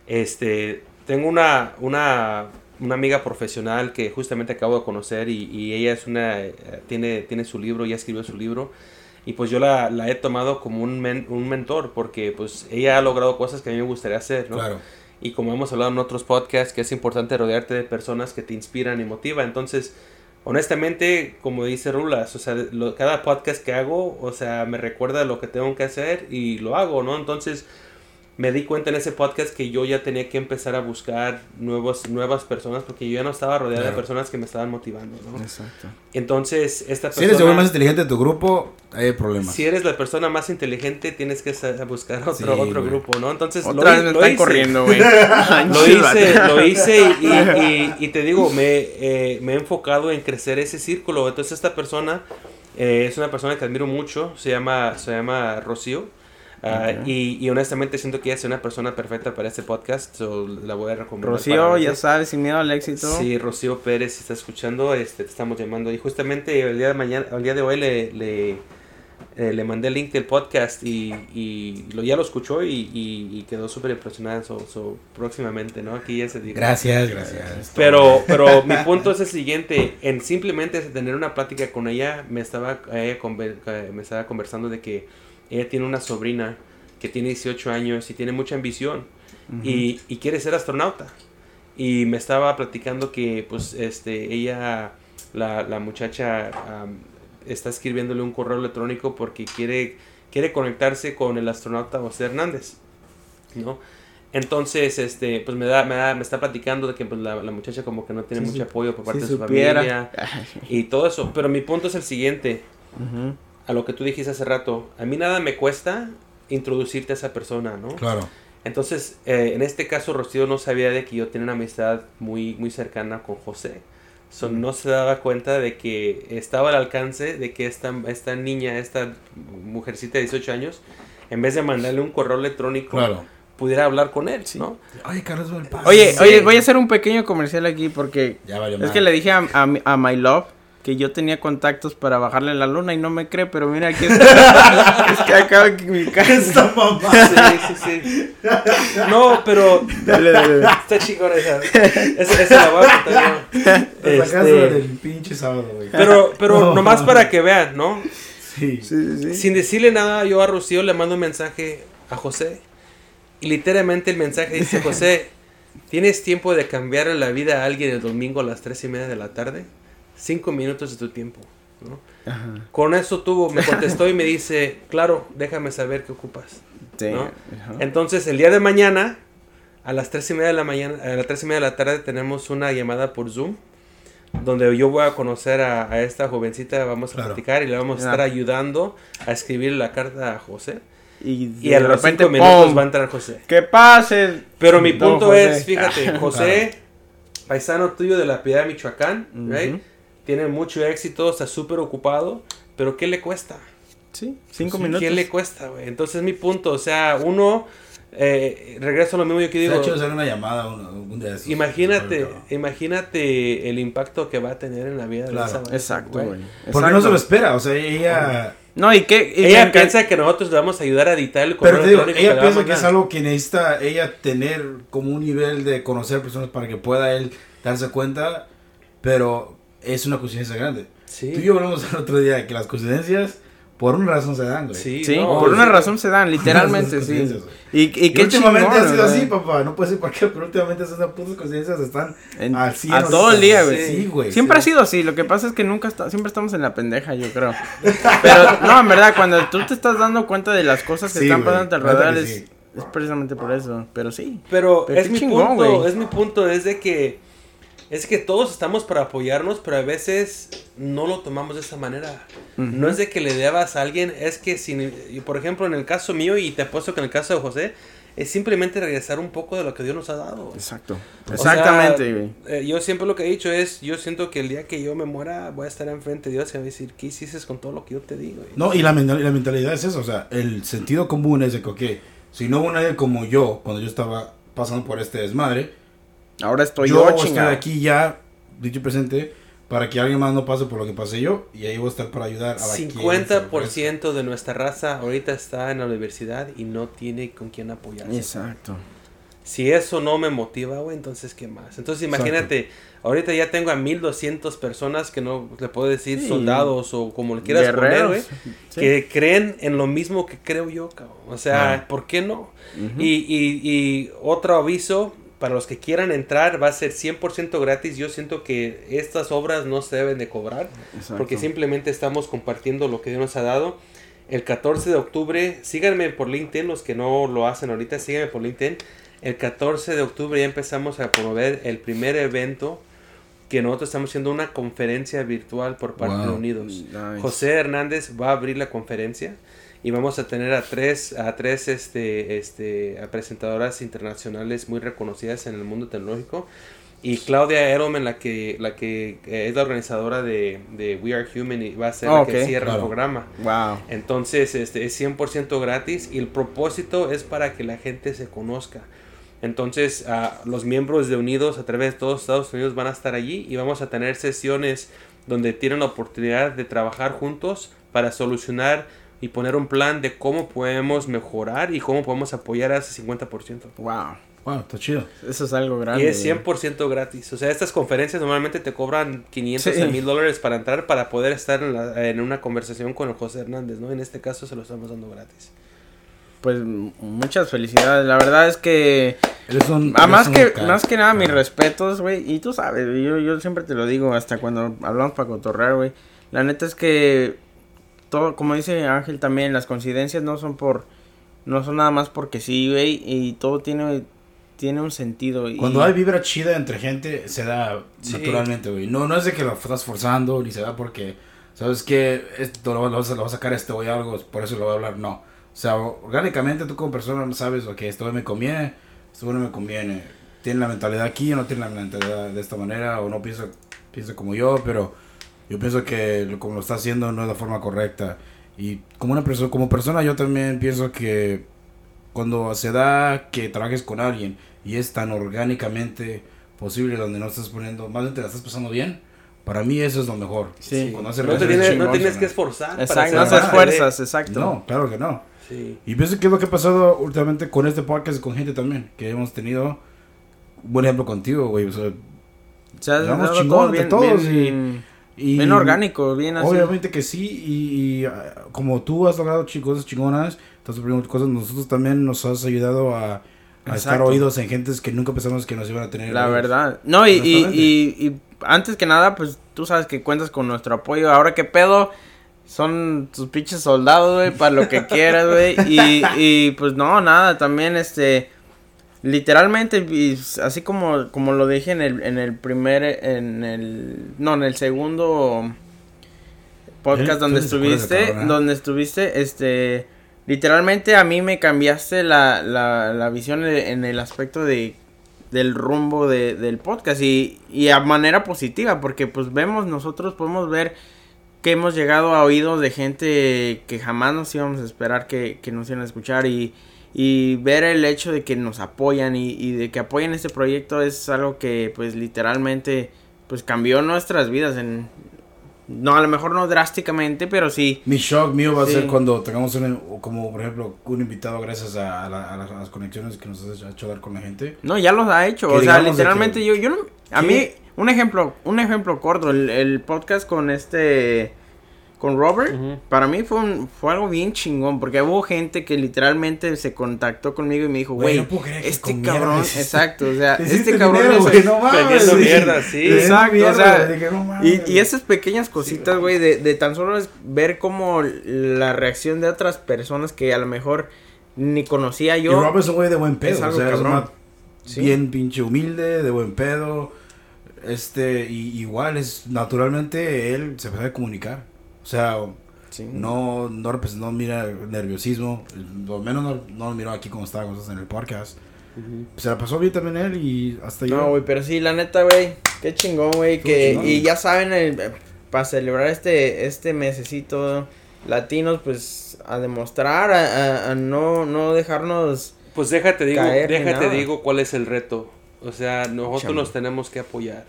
Este, tengo una, una, una amiga profesional que justamente acabo de conocer y, y ella es una, eh, tiene, tiene su libro, ya escribió su libro. Y pues yo la, la he tomado como un, men- un mentor porque pues ella ha logrado cosas que a mí me gustaría hacer, ¿no? Claro. Y como hemos hablado en otros podcasts, que es importante rodearte de personas que te inspiran y motivan. Entonces, honestamente, como dice Rulas, o sea, lo- cada podcast que hago, o sea, me recuerda lo que tengo que hacer y lo hago, ¿no? Entonces, me di cuenta en ese podcast que yo ya tenía que empezar a buscar nuevos, nuevas personas porque yo ya no estaba rodeado de personas que me estaban motivando, ¿no? Exacto. Entonces, esta Si eres el persona... más inteligente de tu grupo, hay problemas. Si eres la persona más inteligente, tienes que buscar otro, Sí, otro güey. grupo, ¿no? Entonces, lo Otra vez lo están hice. corriendo, güey. Lo hice, lo hice y, y- y te digo, me, eh, me he enfocado en crecer ese círculo. Entonces esta persona eh, es una persona que admiro mucho, se llama, se llama Rocío. Ah, Ok. y, y honestamente siento que ella es una persona perfecta para este podcast, so la voy a recomendar. Rocío, para ya sabes, sin miedo al éxito. Sí, Rocío Pérez, si está escuchando, este, te estamos llamando. Y justamente el día de mañana, el día de hoy le, le, eh, le mandé el link del podcast y, y lo, ya lo escuchó y, y- y quedó súper impresionada. So, so, próximamente, ¿no? Aquí ya se dirá. Gracias, gracias. Pero, pero mi punto es el siguiente, en simplemente tener una plática con ella, me estaba, ella conver- eh, me estaba conversando de que ella tiene una sobrina que tiene 18 años y tiene mucha ambición y, y quiere ser astronauta. Y me estaba platicando que pues este ella, la, la muchacha am, está escribiéndole un correo electrónico porque quiere, quiere conectarse con el astronauta José Hernández. ¿no? Entonces, este, pues me da, me da, me está platicando de que pues, la, la muchacha como que no tiene mucho apoyo por parte de su supiera. familia y todo eso. Pero mi punto es el siguiente, Ujú. A lo que tú dijiste hace rato, a mí nada me cuesta introducirte a esa persona, ¿no? Claro. Entonces, eh, en este caso, Rocío no sabía de que yo tenía una amistad muy, muy cercana con José. So, no se daba cuenta de que estaba al alcance de que esta, esta niña, esta mujercita de 18 años, en vez de mandarle un correo electrónico, Claro. pudiera hablar con él, ¿no? Oye, Carlos, paso. Oye, Sí. oye, voy a hacer un pequeño comercial aquí porque Ya es que le dije a, a, mi- a My Love que yo tenía contactos para bajarle la luna y no me cree, pero mira aquí está. es que acaba que mi casa. Esta mamá. Sí, sí, sí. No, pero Dale, dale, dale. está chingona esa. Esa, esa la voy a contar yo. La casa Este, del pinche sábado, güey. pero, pero No. nomás para que vean, ¿no? Sí. Sí, sí, sí. Sin decirle nada, yo a Rocío le mando un mensaje a José. Y literalmente el mensaje dice, José, ¿tienes tiempo de cambiar la vida a alguien el domingo a las tres y media de la tarde? Cinco minutos de tu tiempo. ¿no? Ajá. Con eso tuvo, me contestó y me dice, claro, déjame saber qué ocupas. Sí. ¿no? Entonces, el día de mañana, a las tres y media de la mañana, a las tres y media de la tarde, tenemos una llamada por Zoom, donde yo voy a conocer a, a esta jovencita, vamos a Claro. platicar y le vamos a estar Ya. ayudando a escribir la carta a José. Y, Y a de los repente, cinco minutos ¡pum! va a entrar José. ¡Que pase! Pero mi punto José. es, fíjate, José, paisano tuyo de la Piedad, Michoacán, Ujú. right? Tiene mucho éxito, está súper ocupado, pero ¿qué le cuesta? Sí, cinco Sí, minutos. ¿Qué le cuesta, güey? Entonces mi punto, o sea, uno, eh, regreso a lo mismo yo que De digo, hecho, hacer una llamada un, un día de esos. imagínate, imagínate el impacto que va a tener en la vida de Claro. esa banda, Exacto, güey. Porque no se lo espera, o sea, ella... No, y qué. y Ella encan- piensa que nosotros le vamos a ayudar a editar el correo Pero te digo, electrónico ella a piensa que es algo que necesita ella tener como un nivel de conocer personas para que pueda él darse cuenta, pero es una coincidencia grande. Sí. Tú y yo hablamos el otro día que las coincidencias por una razón se dan, güey. Sí, Sí, no, por una razón se dan, literalmente, sí. güey. Y, y, Y qué últimamente chingón, ha sido güey. así, papá. No puede ser por qué, pero últimamente esas putas coincidencias están En- al 100 a todo el día, güey. Sí, güey. Siempre ha sido así, lo que pasa es que nunca está, siempre estamos en la pendeja, yo creo. Pero no, en verdad, cuando tú te estás dando cuenta de las cosas que Sí, están pasando alrededor, es, sí. es precisamente por eso, pero sí. Pero, Pero es mi chingón, punto, güey. es mi punto, es de que es que todos estamos para apoyarnos, pero a veces no lo tomamos de esa manera. No es de que le debas a alguien, es que si, por ejemplo, en el caso mío y te apuesto que en el caso de José, es simplemente regresar un poco de lo que Dios nos ha dado. Exacto. O Exactamente, sea, eh, yo siempre lo que he dicho es, yo siento que el día que yo me muera voy a estar enfrente de Dios y va a decir, ¿qué hiciste con todo lo que yo te digo? No, y la, mental- la mentalidad es eso, o sea, el sentido común es de que, ok, si no hubo nadie como yo, cuando yo estaba pasando por este desmadre, Ahora estoy yo yo, chingado. aquí ya, dicho y presente, para que alguien más no pase por lo que pasé yo, y ahí voy a estar para ayudar a la quien se ofrezca. 50% de nuestra raza ahorita está en la universidad y no tiene con quién apoyarse. Exacto. Si eso no me motiva, güey, entonces ¿qué más? Entonces imagínate, ahorita ya tengo a 1200 personas que no le puedo decir Sí. soldados o como le quieras poner, güey, Sí. que creen en lo mismo que creo yo, cabrón. O sea, Ah. ¿por qué no? Ujú. y, y, y otro aviso, para los que quieran entrar, va a ser 100% gratis. Yo siento que estas obras no se deben de cobrar. Exacto. Porque simplemente estamos compartiendo lo que Dios nos ha dado. El 14 de octubre, síganme por LinkedIn, los que no lo hacen ahorita, síganme por LinkedIn. El 14 de octubre ya empezamos a promover el primer evento que nosotros estamos haciendo una conferencia virtual por parte de Wow. Unidos. Nice. José Hernández va a abrir la conferencia y vamos a tener a tres, a tres este, este, a presentadoras internacionales muy reconocidas en el mundo tecnológico. Y Claudia Edelman, la que, la que eh, es la organizadora de, de We Are Human, y va a ser Oh, la que ok. cierra Claro. el programa. Wow. Entonces, este es 100% gratis y el propósito es para que la gente se conozca. Entonces, ah, los miembros de Unidos a través de todos Estados Unidos van a estar allí y vamos a tener sesiones donde tienen la oportunidad de trabajar juntos para solucionar y poner un plan de cómo podemos mejorar y cómo podemos apoyar a ese 50%. Wow. Wow, está chido. Eso es algo grande. Y es güey. 100% gratis. O sea, estas conferencias normalmente te cobran 500 Sí. a 1000 dólares para entrar para poder estar en, la- en una conversación con el José Hernández, ¿no? En este caso se lo estamos dando gratis. Pues muchas felicidades. La verdad es que Eres un, Ah, eres más un que, más que nada, mis respetos, güey. Y tú sabes, yo, yo siempre te lo digo, hasta cuando hablamos para cotorrear, güey. La neta es que todo, como dice Ángel también, las coincidencias no son por, no son nada más porque sí, güey. Y todo tiene, tiene un sentido. y- Cuando hay vibra chida entre gente, se da Sí. naturalmente, güey. No, no es de que lo estás forzando, ni se da porque, ¿sabes que Esto lo, lo lo vas a sacar este güey algo, por eso lo voy a hablar. No. O sea, orgánicamente tú como persona no sabes, ok, esto me conviene, esto no me conviene. Tiene la mentalidad aquí o no tiene la mentalidad de esta manera, o no piensa, piensa como yo, pero yo pienso que lo, como lo está haciendo no es la forma correcta. Y como una persona, como persona yo también pienso que cuando se da que trabajes con alguien y es tan orgánicamente posible donde no estás poniendo, más bien te la estás pasando bien, para mí eso es lo mejor. Sí. Cuando hace No te tienes, no chingonas, tienes que esforzar. para Exacto, hacer no te esfuerzas, exacto. No, claro que no. Sí. Y pienso que es lo que ha pasado últimamente con este podcast y con gente también, que hemos tenido un buen ejemplo contigo, güey. O sea, O sea, chingón bien, todos bien, y, bien orgánico, bien así. Obviamente que sí, y, y, ah, como tú has logrado cosas chingonas, estás aprendiendo cosas, nosotros también nos has ayudado a, a estar oídos en gentes que nunca pensamos que nos iban a tener. La oídos. verdad. No, y, y, y, y antes que nada, pues tú sabes que cuentas con nuestro apoyo. Ahora qué pedo. Son tus pinches soldados, güey, para lo que quieras, güey. Y, y pues no, nada, también este. Literalmente, así como, como lo dije en el, en el primer, en el, no, en el segundo Eh, podcast tú donde estuviste, ¿eh? donde estuviste, este, literalmente a mí me cambiaste la, la, la visión en en el aspecto de, del rumbo de, del podcast y, y a manera positiva, porque pues vemos, nosotros podemos ver que hemos llegado a oídos de gente que jamás nos íbamos a esperar que, que nos iban a escuchar y, y ver el hecho de que nos apoyan y, y de que apoyen este proyecto es algo que pues literalmente pues cambió nuestras vidas en no a lo mejor no drásticamente pero sí. Mi shock mío va a ser cuando tengamos un, como por ejemplo un invitado gracias a, a la- a las, a las conexiones que nos has hecho dar con la gente. no ya los ha hecho Que o sea literalmente que- yo yo no a mí un ejemplo un ejemplo corto el, el podcast con este con Robert, para mí fue, un- fue algo bien chingón, porque hubo gente que literalmente se contactó conmigo y me dijo, Güey, no este con cabrón, mierda exacto, o sea, este cabrón dinero, es- güey, no mames, Vendiendo sí. mierda, sí. Vendiendo Exacto, mierda, o sea, dije, no mames. y, y esas pequeñas cositas, güey, de, de tan solo es ver como la reacción de otras personas que a lo mejor ni conocía Y yo. Rob es un güey de buen pedo. Es algo o sea, es cabrón. una- Sí. bien pinche humilde, de buen pedo. Este, y igual es naturalmente él se sabe comunicar. O sea, Sí. no, no, repres- no mira nerviosismo. Lo menos no, no lo miró aquí como estaba con en el podcast. Se la pasó bien también él y hasta yo. No, güey, pero sí, la neta, güey, qué chingón, güey, que chingón. y ya saben para celebrar este este mesecito latinos, pues a demostrar a, a- a no no dejarnos Pues déjate digo, déjate digo cuál es el reto. O sea, nosotros nos tenemos que apoyar.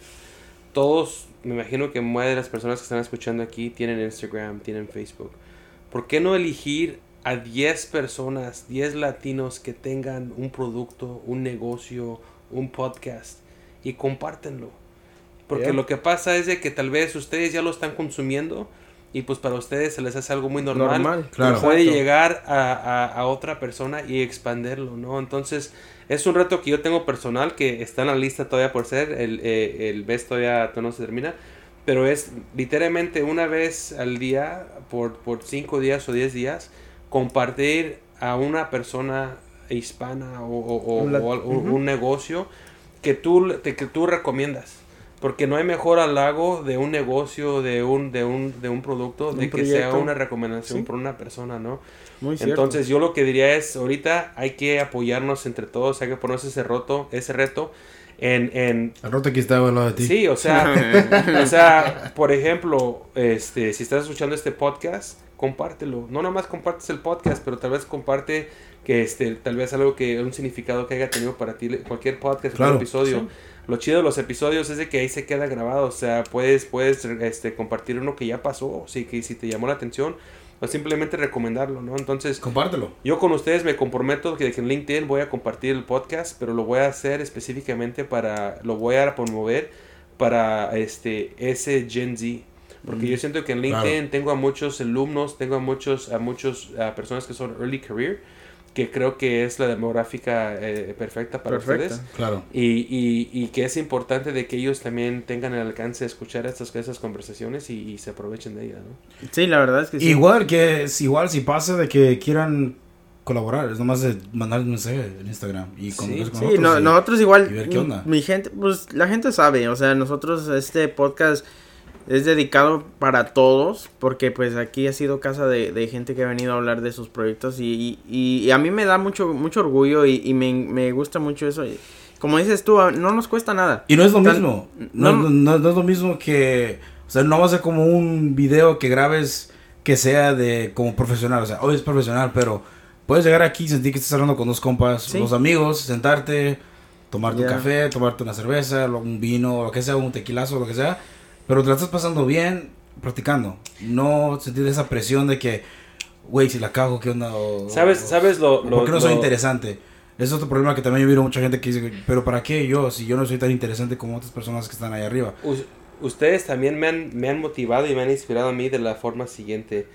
Todos, me imagino que muchas de las personas que están escuchando aquí tienen Instagram, tienen Facebook. ¿Por qué no elegir a 10 personas, 10 latinos que tengan un producto, un negocio, un podcast y compártenlo? Porque Yeah. lo que pasa es de que tal vez ustedes ya lo están consumiendo y pues para ustedes se les hace algo muy normal normal. Claro. puede Exacto. llegar a, a- a otra persona y expanderlo, ¿no? Entonces, es un reto que yo tengo personal que está en la lista todavía por ser, el, eh, el mes todavía, no se termina, pero es literalmente una vez al día, por, por cinco días o diez días, compartir a una persona hispana o, o- un negocio que tú, te- que tú recomiendas. Porque no hay mejor halago de un negocio, de un, de un, de un producto, Un de que sea una recomendación Sí. por una persona, ¿no? Muy cierto. Entonces yo lo que diría es, ahorita hay que apoyarnos entre todos, hay que ponerse ese reto, ese reto en, en El roto aquí está al lado de ti. sí, o sea, o sea, por ejemplo, este, si estás escuchando este podcast, compártelo. No nada más compartes el podcast, pero tal vez comparte que este, tal vez algo que un significado que haya tenido para ti cualquier podcast, Claro. cualquier episodio. Lo chido de los episodios es de que ahí se queda grabado, o sea, puedes puedes este compartir uno que ya pasó, sí que si te llamó la atención o simplemente recomendarlo, ¿no? Entonces, Compártelo. yo con ustedes me comprometo que, que en LinkedIn voy a compartir el podcast, pero lo voy a hacer específicamente para, lo voy a promover para este ese Gen Z. Porque yo siento que en Claro. LinkedIn tengo a muchos alumnos, tengo a muchos, a muchos a personas que son early career, que creo que es la demográfica eh, perfecta para Perfecta. ustedes. Claro. Y, y, y que es importante de que ellos también tengan el alcance de escuchar estas, esas conversaciones y, y se aprovechen de ellas, ¿no? Sí, la verdad es que sí. Igual que es igual si pasa de que quieran colaborar, es nomás de mandar un mensaje en Instagram y con, Sí, con Sí, nosotros no- y- nosotros igual, y ver qué onda. mi gente, pues la gente sabe, o sea, nosotros este podcast es dedicado para todos, porque pues aquí ha sido casa de, de gente que ha venido a hablar de sus proyectos y, y- y a mí me da mucho mucho orgullo y, y me, me gusta mucho eso. Y Como dices tú, no nos cuesta nada. Y no es lo Tan- mismo. No, no- no- no es lo mismo que. O sea, no va a ser como un video que grabes que sea de como profesional. O sea, hoy es profesional, pero puedes llegar aquí y sentir que estás hablando con dos compas, Sí. dos amigos, sentarte, tomarte un café, tomarte una cerveza, un vino, lo que sea, un tequilazo, lo que sea. Pero te la estás pasando bien practicando. No sentir esa presión de que, güey, si la cago, ¿qué onda? O- ¿Sabes, o- sabes lo, lo- ¿Por qué no soy lo- interesante? Es otro problema que también yo miro mucha gente que dice, pero ¿para qué yo si yo no soy tan interesante como otras personas que están ahí arriba? Us- ustedes también me han, me han motivado y me han inspirado a mí de la forma siguiente.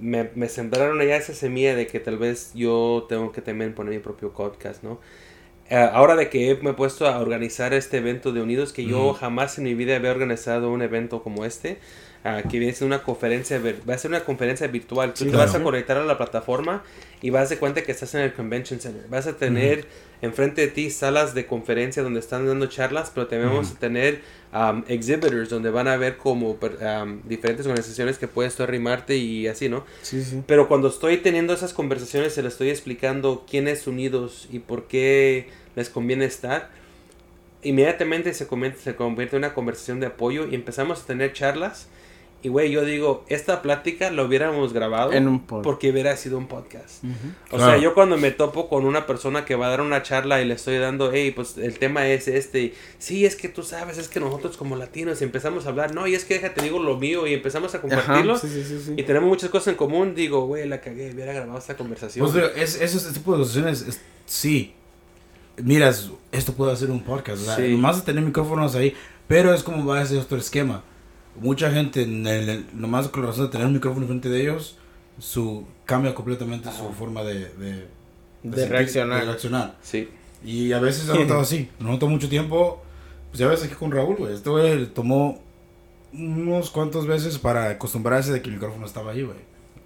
Me, me sembraron allá esa semilla de que tal vez yo tengo que también poner mi propio podcast, ¿no? Eh, ahora de que me he puesto a organizar este evento de Unidos, que yo jamás en mi vida había organizado un evento como este, ah, que viene siendo una conferencia, va a ser una conferencia virtual. Tú Sí, te claro. vas a conectar a la plataforma y vas de cuenta que estás en el Convention Center. Vas a tener enfrente de ti salas de conferencia donde están dando charlas, pero también vamos a tener um, exhibitors donde van a ver como um, diferentes organizaciones que puedes tú arrimarte y así, ¿no? Sí, sí. Pero cuando estoy teniendo esas conversaciones, se les estoy explicando quién es Unidos y por qué les conviene estar. Inmediatamente se, comen- se convierte en una conversación de apoyo y empezamos a tener charlas. Y güey, yo digo, esta plática la hubiéramos grabado En un podcast. porque hubiera sido un podcast. O Claro. sea, yo cuando me topo con una persona que va a dar una charla y le estoy dando, hey, pues el tema es este, sí, es que tú sabes, es que nosotros como latinos empezamos a hablar, no, y es que déjate digo lo mío y empezamos a compartirlo Ajá, sí, sí, sí, sí. y tenemos muchas cosas en común, digo, güey, la cagué, hubiera grabado esta conversación. Pues, digo, es, esos este tipo de situaciones, es- sí. Miras, esto puede hacer un podcast. O sea, Sí. Más de tener micrófonos ahí, pero es como va a ser otro esquema. Mucha gente, en el- nomás con la razón de tener un micrófono enfrente de ellos, su cambia completamente su forma de, de, De sentir- reaccionar. reaccionar. Sí. Y a veces ha notado así. Lo noto mucho tiempo. Pues ya ves aquí con Raúl, güey. Este güey tomó unos cuantos veces para acostumbrarse de que el micrófono estaba ahí, güey.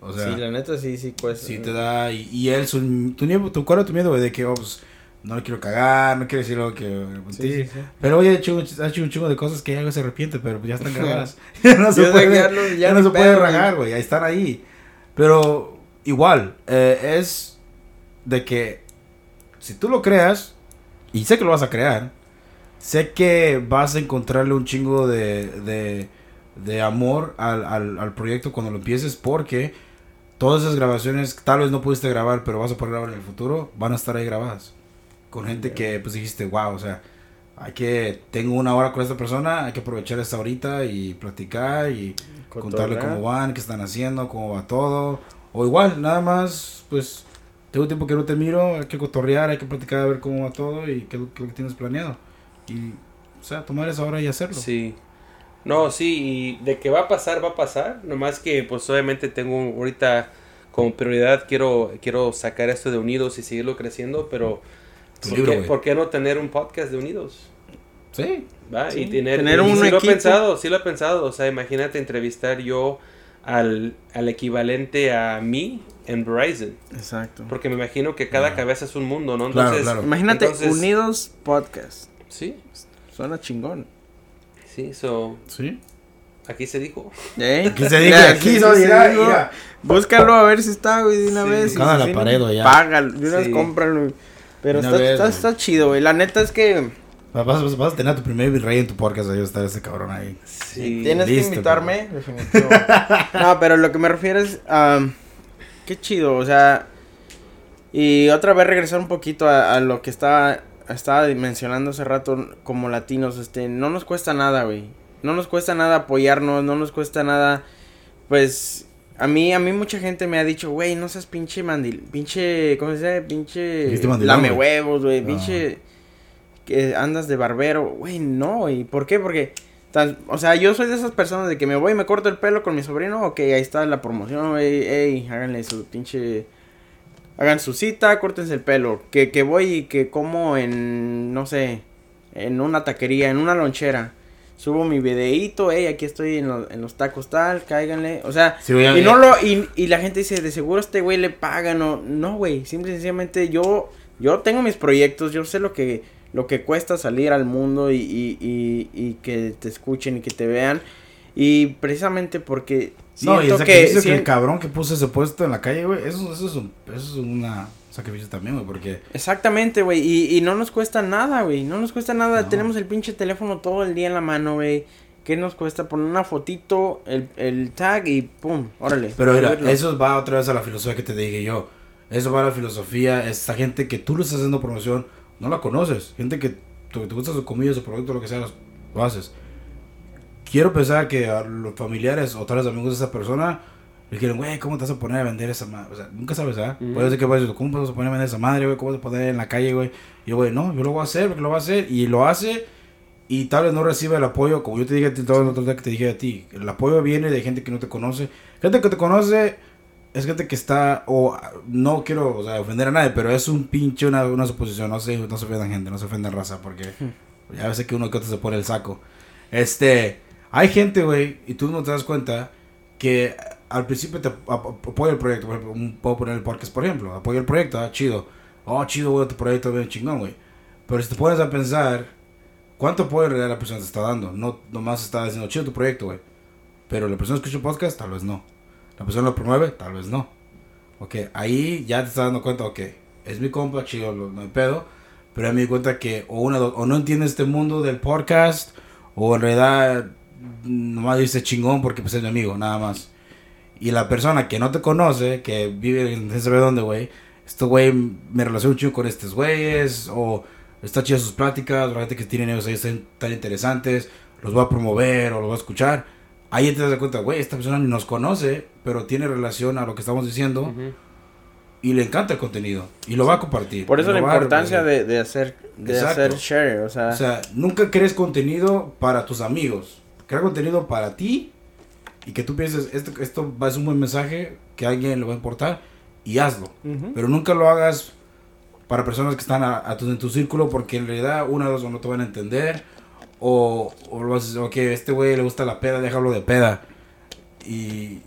O sea, sí, la neta sí, sí cuesta. sí te da. Y, y él, su, tu, tu, ¿cuál era tu miedo, güey? De que, oh, pues, no le quiero cagar, no quiero decir algo que. Sí, sí, sí. Pero oye, ha hecho, ha hecho un chingo de cosas que ya se arrepiente, pero ya están grabadas. ya no se puede, ya ya ya no se puede pedo, güey. ragar, güey. Ahí están ahí. Pero igual, eh, es de que si tú lo creas, y sé que lo vas a crear, sé que vas a encontrarle un chingo de, de, de amor al, al, al proyecto cuando lo empieces, porque todas esas grabaciones, tal vez no pudiste grabar, pero vas a poder grabar en el futuro, van a estar ahí grabadas. Con gente que pues dijiste, wow, o sea, hay que, tengo una hora con esta persona, hay que aprovechar esta horita y platicar y contarle cómo van, qué están haciendo, cómo va todo. O igual, nada más, pues, tengo tiempo que no te miro, hay que cotorrear, hay que platicar a ver cómo va todo y qué, es lo- que tienes planeado. Y, o sea, tomar esa hora y hacerlo. Sí. No, sí, y de que va a pasar, va a pasar. Nomás que, pues, obviamente tengo ahorita como prioridad, quiero, quiero sacar esto de Unidos y seguirlo creciendo, pero Tu ¿por, libro, qué, güey. por qué no tener un podcast de Unidos? Sí. ¿Va? Sí, y tener, tener y un sí lo he pensado, sí lo he pensado. O sea, imagínate entrevistar yo al, al equivalente a mí en Verizon. Exacto. Porque me imagino que cada cabeza es un mundo, ¿no? Claro, Entonces, claro. Imagínate, entonces- Unidos Podcast. Sí, Suena chingón. sí, so, Sí. aquí se dijo. ¿Eh? Aquí se dijo, aquí se dijo. mira. Búscalo a ver si está, güey, de una Sí. vez. la pared, ya. Págalo, de una vez Sí. cómpralo. Pero está, vez, está, güey. está chido, güey. La neta es que Vas, vas- vas a tener a tu primer virrey en tu podcast, ahí va a estar ese cabrón ahí. Sí. tienes listo, que invitarme, definitivo. no, pero lo que me refiero es, qué chido, o sea, y otra vez regresar un poquito a, a lo que estaba, estaba mencionando hace rato como latinos, este, no nos cuesta nada, güey, no nos cuesta nada apoyarnos, no nos cuesta nada, pues, a mí, a mí mucha gente me ha dicho, güey, no seas pinche mandil, pinche, ¿cómo se dice? Pinche lame güey. huevos, güey, No. pinche, que andas de barbero, güey, no, ¿y por qué? Porque... O sea, yo soy de esas personas de que me voy y me corto el pelo con mi sobrino, ok, ahí está la promoción, ey, ey, háganle su pinche... Hagan su cita, córtense el pelo. Que, que voy y que como en, no sé, en una taquería, en una lonchera. Subo mi videíto, ey, aquí estoy en, lo- en los tacos tal, cáiganle. O sea, Sí, y no lo, y, y la gente dice, de seguro este güey le pagan o... No, güey, simple y sencillamente yo, yo tengo mis proyectos, yo sé lo que, lo que cuesta salir al mundo y, y, y, y que te escuchen y que te vean. Y precisamente porque No, y el que... que, el sien- cabrón que puso ese puesto en la calle, güey, eso, eso es un, eso es una sacrificio también, güey, porque... Exactamente, güey, y, y no nos cuesta nada, güey, no nos cuesta nada, No. tenemos el pinche teléfono todo el día en la mano, güey. ¿Qué nos cuesta poner una fotito, el, el tag y pum, órale. Pero mira, eso va otra vez a la filosofía que te dije yo. Eso va a la filosofía, esa gente que tú le estás haciendo promoción, no la conoces. Gente que te, te gusta su comida, su producto, lo que sea, lo haces. Quiero pensar que a los familiares o tal vez amigos de esa persona le dijeron, güey, ¿cómo te vas a poner a vender esa madre? O sea, nunca sabes, ¿ah? Puede ser que vayas, ¿cómo te vas a poner a vender esa madre, güey? ¿Cómo te vas a poner en la calle, güey? Y yo, güey, no, yo lo voy a hacer, porque lo voy a hacer. Y lo hace y tal vez no reciba el apoyo, como yo te dije a ti, todo el otro día que te dije a ti. El apoyo viene de gente que no te conoce. Gente que te conoce es gente que está, o no quiero o sea, ofender a nadie, pero es un pinche, una, una suposición. No se, no se ofendan gente, no se ofendan raza, porque ya veces que uno que otro se pone el saco. Este, hay gente, güey, y tú no te das cuenta que al principio te ap- ap- apoya el proyecto. Puedo poner el podcast, por ejemplo. Apoya el proyecto, ah, chido. Oh, chido, güey, tu proyecto bien chingón, güey. Pero si te pones a pensar, ¿cuánto apoyo en realidad la persona te está dando? No nomás está diciendo, chido tu proyecto, güey. Pero la persona escucha el podcast, tal vez no. La persona lo promueve, tal vez no. Ok, ahí ya te estás dando cuenta, ok, es mi compa, chido, no hay pedo. Pero ya me di cuenta que o, una, o no entiende este mundo del podcast, o en realidad nomás dice chingón porque pues es mi amigo, nada más. Y la persona que no te conoce, que vive en no sabe dónde, güey, este güey me relaciona un chingo con estos güeyes, o está chida sus pláticas, la gente que tienen ellos ahí están tan interesantes, los voy a promover o los voy a escuchar. Ahí te das cuenta, güey, esta persona ni nos conoce, pero tiene relación a lo que estamos diciendo Ujú. y le encanta el contenido y lo va a compartir. Por eso la va importancia de, de hacer, de Exacto. hacer share, o sea, O sea, nunca crees contenido para tus amigos. crea contenido para ti y que tú pienses, esto, esto va a ser un buen mensaje que a alguien le va a importar y hazlo. Ujú. Pero nunca lo hagas para personas que están a, a tu, en tu círculo porque en realidad una o dos no te van a entender o, o vas a decir, ok, a este güey le gusta la peda, déjalo de peda. Y,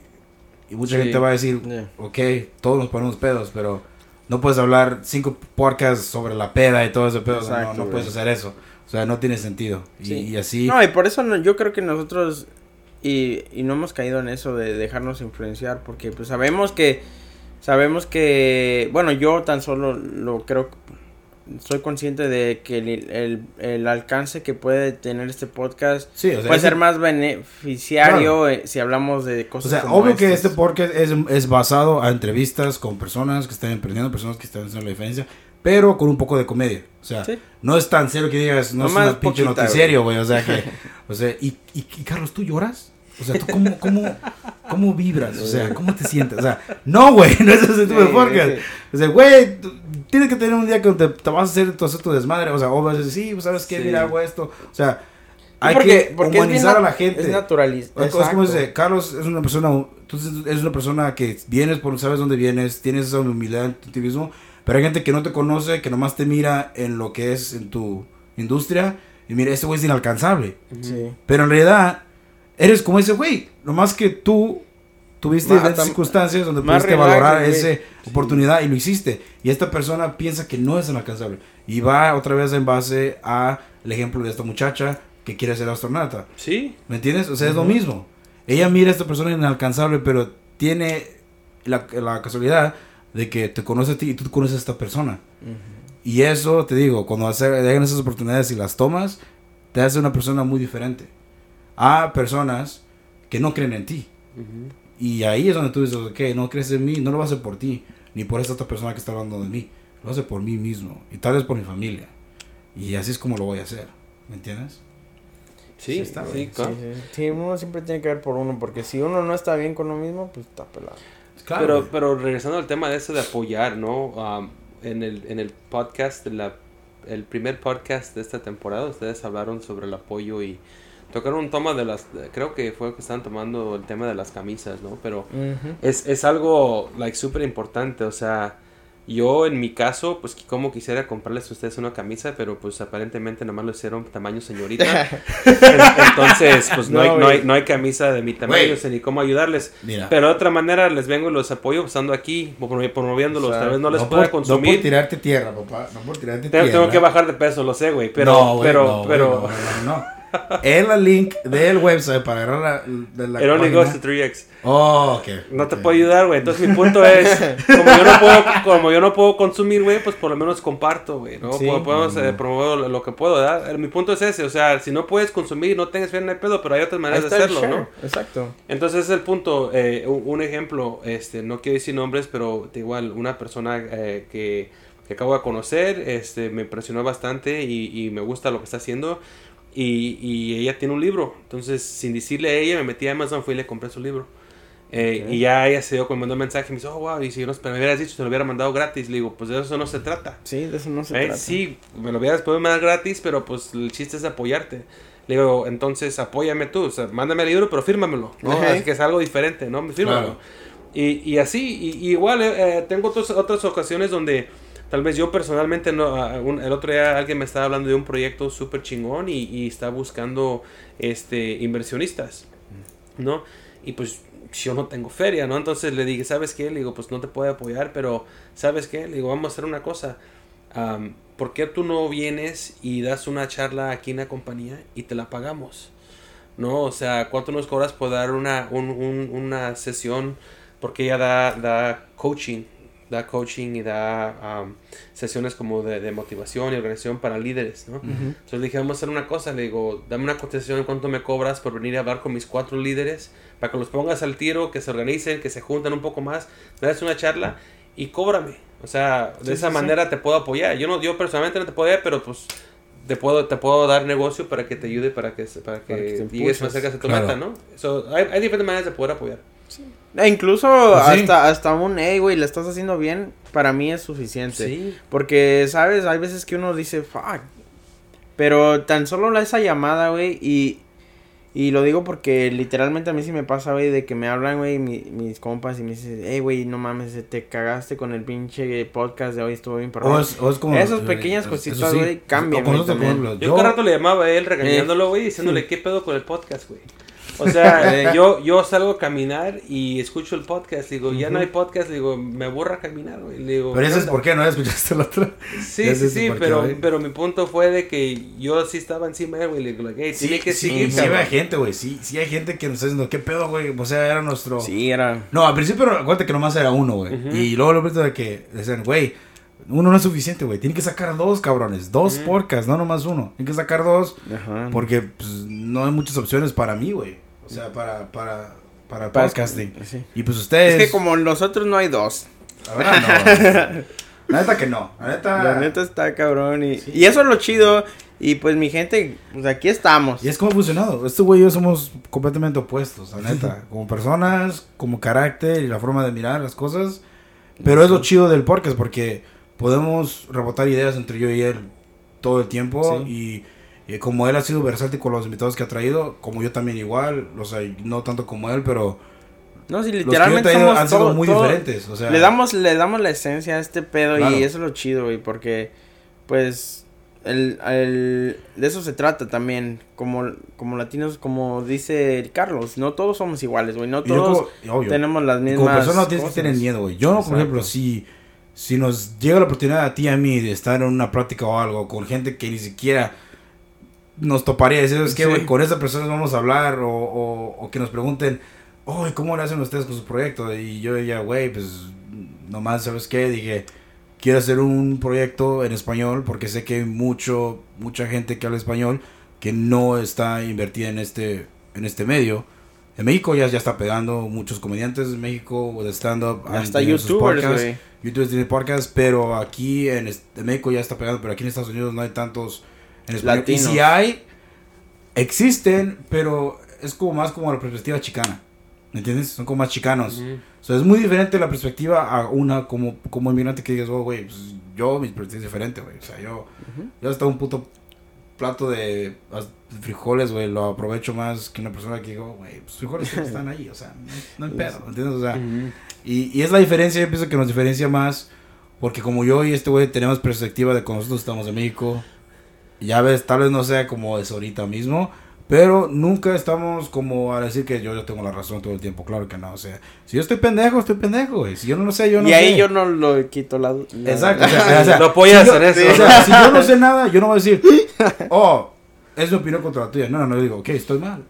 y mucha Sí. gente va a decir, Yeah. ok, todos nos ponemos pedos, pero no puedes hablar cinco podcasts sobre la peda y todo ese pedo. Exacto, no, no puedes hacer eso. O sea, no tiene sentido. Y, Sí. y así... No, y por eso no- yo creo que nosotros y, y no hemos caído en eso de dejarnos influenciar porque pues sabemos que sabemos que bueno, yo tan solo lo creo soy consciente de que el, el, el alcance que puede tener este podcast sí, o sea, puede ese- ser más beneficiario eh, si hablamos de O cosas sea, como obvio que este podcast es, es basado a entrevistas con personas que están emprendiendo, personas que están haciendo la diferencia, pero con un poco de comedia. O sea, Sí. no es tan serio que digas, no, es Nomás una pinche noticiero, güey. O sea, que, o sea, y, y, y, Carlos, ¿tú lloras? O sea, ¿tú cómo, cómo, cómo vibras? O sea, ¿cómo te sientes? O sea, no, güey, no es ese tipo de podcast. O sea, güey, tienes que tener un día que te, te vas a hacer, tu- hacer tu desmadre. O sea, o vas a decir, sí, pues, ¿sabes qué? Mira, hago esto. O sea, hay porque- que porque humanizar a la gente. Es naturalista. Es como dice, Carlos es una persona, tú es una persona que vienes por sabes dónde vienes, tienes esa humildad en ti mismo, pero hay gente que no te conoce, que nomás te mira en lo que es en tu industria y mira, ese güey es inalcanzable. Sí. Pero en realidad eres como ese güey, nomás que tú tuviste Más- diferentes circunstancias donde pudiste relax, valorar güey. esa oportunidad y lo hiciste. Y esta persona piensa que no es inalcanzable y va otra vez en base a el ejemplo de esta muchacha que quiere ser astronauta. Sí, ¿Me entiendes? O sea, es lo mismo. Ella mira a esta persona inalcanzable, pero tiene la, la casualidad de que te conoce a ti y tú conoces a esta persona. Y eso, te digo, cuando llegan esas oportunidades y las tomas, te hace una persona muy diferente. A personas que no creen en ti. Y ahí es donde tú dices, ok, no crees en mí, no lo vas a hacer por ti, ni por esta otra persona que está hablando de mí. Lo hace por mí mismo y tal vez por mi familia. Y así es como lo voy a hacer. ¿Me entiendes? sí, Sí, está sí, bien. claro. Sí, sí. Sí, uno siempre tiene que ver por uno, porque si uno no está bien con uno mismo, pues está pelado. pero, güey. pero regresando al tema de eso de apoyar, ¿no? Um, en, el, en el podcast, la, el primer podcast de esta temporada, ustedes hablaron sobre el apoyo y tocaron un toma de las, creo que fue que estaban tomando el tema de las camisas, ¿no? Pero es, es algo, like, súper importante, o sea, yo en mi caso, pues como quisiera comprarles a ustedes una camisa, pero pues aparentemente nomás lo hicieron tamaño señorita. En- Entonces, pues no, No, hay, no, hay, no hay camisa de mi tamaño, o sea, ni cómo ayudarles. Mira. Pero de otra manera les vengo y los apoyo estando aquí, promo- promoviéndolos. Tal vez no les pueda por, No consumir. por tirarte tierra, papá. No por tirarte Tengo, tierra. tengo que bajar de peso, lo sé, güey. Pero, pero, pero. no, el link del website para agarrar la, de la It only página. goes to 3x. Oh, ok. No te puedo ayudar, güey. Entonces mi punto es, como yo no puedo, como yo no puedo consumir, güey, pues por lo menos comparto, güey, ¿no? Sí. Podemos eh, promover lo, lo que puedo, ¿verdad? Mi punto es ese, o sea, si no puedes consumir, no tengas fe en el pedo, pero hay otras maneras de hacerlo. ¿no? Exacto. Entonces ese es el punto, eh, un, un ejemplo, este, no quiero decir nombres, pero de igual, una persona eh, que, que acabo de conocer, este, me impresionó bastante y, y me gusta lo que está haciendo. Y, y ella tiene un libro, entonces sin decirle a ella, me metí a Amazon, fui y le compré su libro. Eh. Y ya ella se dio cuando me mandó un mensaje y me dice, oh, wow, y si yo no, me hubieras dicho, te lo hubiera mandado gratis. Le digo, pues de eso no se trata. Sí, de eso no se Eh, trata. Sí, me lo hubieras podido mandar gratis, pero pues el chiste es apoyarte. Le digo, entonces apóyame tú, o sea, mándame el libro, pero fírmamelo, ¿no? Así que es algo diferente, ¿no? Fírmamelo. Claro. Y, y así, y, y igual eh, eh, tengo otros, otras ocasiones donde tal vez yo personalmente, no, ah, un- el otro día alguien me estaba hablando de un proyecto súper chingón y, y está buscando este inversionistas, ¿no? Y pues yo no tengo feria, ¿no? Entonces le dije, ¿sabes qué? Le digo, pues no te puedo apoyar, pero ¿sabes qué? Le digo, vamos a hacer una cosa. Am, ¿Por qué tú no vienes y das una charla aquí en la compañía y te la pagamos? ¿No? O sea, ¿cuánto nos cobras por dar una, un- un- una sesión? Porque ella da, da coaching, da coaching y da am, sesiones como de, de motivación y organización para líderes, ¿no? Entonces le dije, vamos a hacer una cosa, le digo, dame una cotización en cuánto me cobras por venir a hablar con mis cuatro líderes, para que los pongas al tiro, que se organicen, que se junten un poco más, das una charla y cóbrame. O sea, de Sí, esa sí, sí. manera te puedo apoyar. Yo no, yo personalmente no te puedo pero pues te puedo, te puedo dar negocio para que te ayude, para que, para que, Para que llegues más cerca de tu Claro. meta, ¿no? So, hay, hay diferentes maneras de poder apoyar. E incluso Pues sí. hasta, hasta un, hey, güey, le estás haciendo bien, para mí es suficiente. Sí. Porque, ¿sabes? Hay veces que uno dice, fuck. Pero tan solo la- esa llamada, güey, y, Y lo digo porque literalmente a mí sí me pasa, güey, de que me hablan, güey, mi- mis compas y me dicen, hey, güey, no mames, te cagaste con el pinche podcast de hoy, estuvo bien O perrón. es, o es como... Esas pequeñas cositas, sí. güey, cambian, O con güey, nosotros, por también. ejemplo, Yo cada rato le llamaba a él regañándolo, güey, diciéndole qué pedo con el podcast, güey. O sea, eh, yo, yo salgo a caminar y escucho el podcast. Digo, ya no hay podcast. Digo, me aburra caminar, güey. Digo, Pero ¿qué es por qué, ¿no? ¿Escuchaste el otro? Sí, sí, sí, qué, pero, pero mi punto fue de que yo sí estaba encima de él, güey. Le digo, like, hey, tiene que sí, seguir, sí cabrón. hay gente, güey. Sí, sí hay gente que nos está diciendo, ¿qué pedo, güey? O sea, era nuestro... Sí, era... No, al principio, acuérdate que nomás era uno, güey. Y luego lo de que decían, güey, uno no es suficiente, güey. Tiene que sacar dos, cabrones. Dos Ujú. podcasts, no nomás uno. Tiene que sacar dos Ajá. porque pues, no hay muchas opciones para mí, güey. O sea, para, para, para Para- podcasting. Sí. Y pues ustedes... Es que como nosotros no hay dos. La verdad, no. La neta que no. La neta... La neta está cabrón y, y eso es lo chido. Y pues mi gente, pues aquí estamos. Y es como ha funcionado. Este güey y yo somos completamente opuestos, la neta. Como personas, como carácter y la forma de mirar las cosas. Pero es lo chido del podcast porque podemos rebotar ideas entre yo y él todo el tiempo. Y, y como él ha sido versátil con los invitados que ha traído, como yo también igual. O sea, no tanto como él, pero No, si los que yo he literalmente somos han sido todo- muy todo- diferentes. O sea, le damos le damos la esencia a este pedo Claro. y eso es lo chido, güey, porque pues el, el- de eso se trata también, como como latinos, como dice el Carlos, no todos somos iguales, güey, no todos como- tenemos las mismas como persona no tienes que tener miedo, güey. Yo, por ejemplo, si, si nos llega la oportunidad a ti y a mí de estar en una práctica o algo con gente que ni siquiera nos toparía, decir, es que, con esa persona vamos a hablar o, o, o que nos pregunten, oh, ¿cómo le hacen ustedes con su proyecto? Y yo ya, güey, pues, nomás, ¿sabes qué? Dije, quiero hacer un proyecto en español porque sé que hay mucho, mucha gente que habla español que no está invertida en este, en este medio. En México ya, ya está pegando muchos comediantes en México de stand-up. hasta youtubers, podcasts. güey. YouTubers tienen podcast, pero aquí en, México ya está pegando, pero aquí en Estados Unidos no hay tantos en español. Latinos. Y si hay, existen, pero es como más como la perspectiva chicana. ¿Me entiendes? Son como más chicanos. Ujú. O sea, es muy diferente la perspectiva a una como, como inmigrante que digas, oh, güey, pues yo, mi perspectiva es diferente, güey. O sea, yo, yo hasta un puto plato de frijoles, güey, lo aprovecho más que una persona que digo, güey, pues frijoles siempre están ahí, o sea, no, no hay pedo, ¿me ¿entiendes? O sea, y, y es la diferencia, yo pienso que nos diferencia más, porque como yo y este güey tenemos perspectiva de cuando nosotros estamos en México, ya ves, tal vez no sea como es ahorita mismo, pero nunca estamos como a decir que yo, yo tengo la razón todo el tiempo, claro que no, o sea, si yo estoy pendejo, estoy pendejo, güey, si yo no lo sé, yo no y sé. ahí yo no lo quito la, la- Exacto, o sea, o sea, No apoyas si yo- en eso. O sea, si yo no sé nada, yo no voy a decir, oh, es mi opinión contra la tuya. No, no, no, yo digo, ok, estoy mal.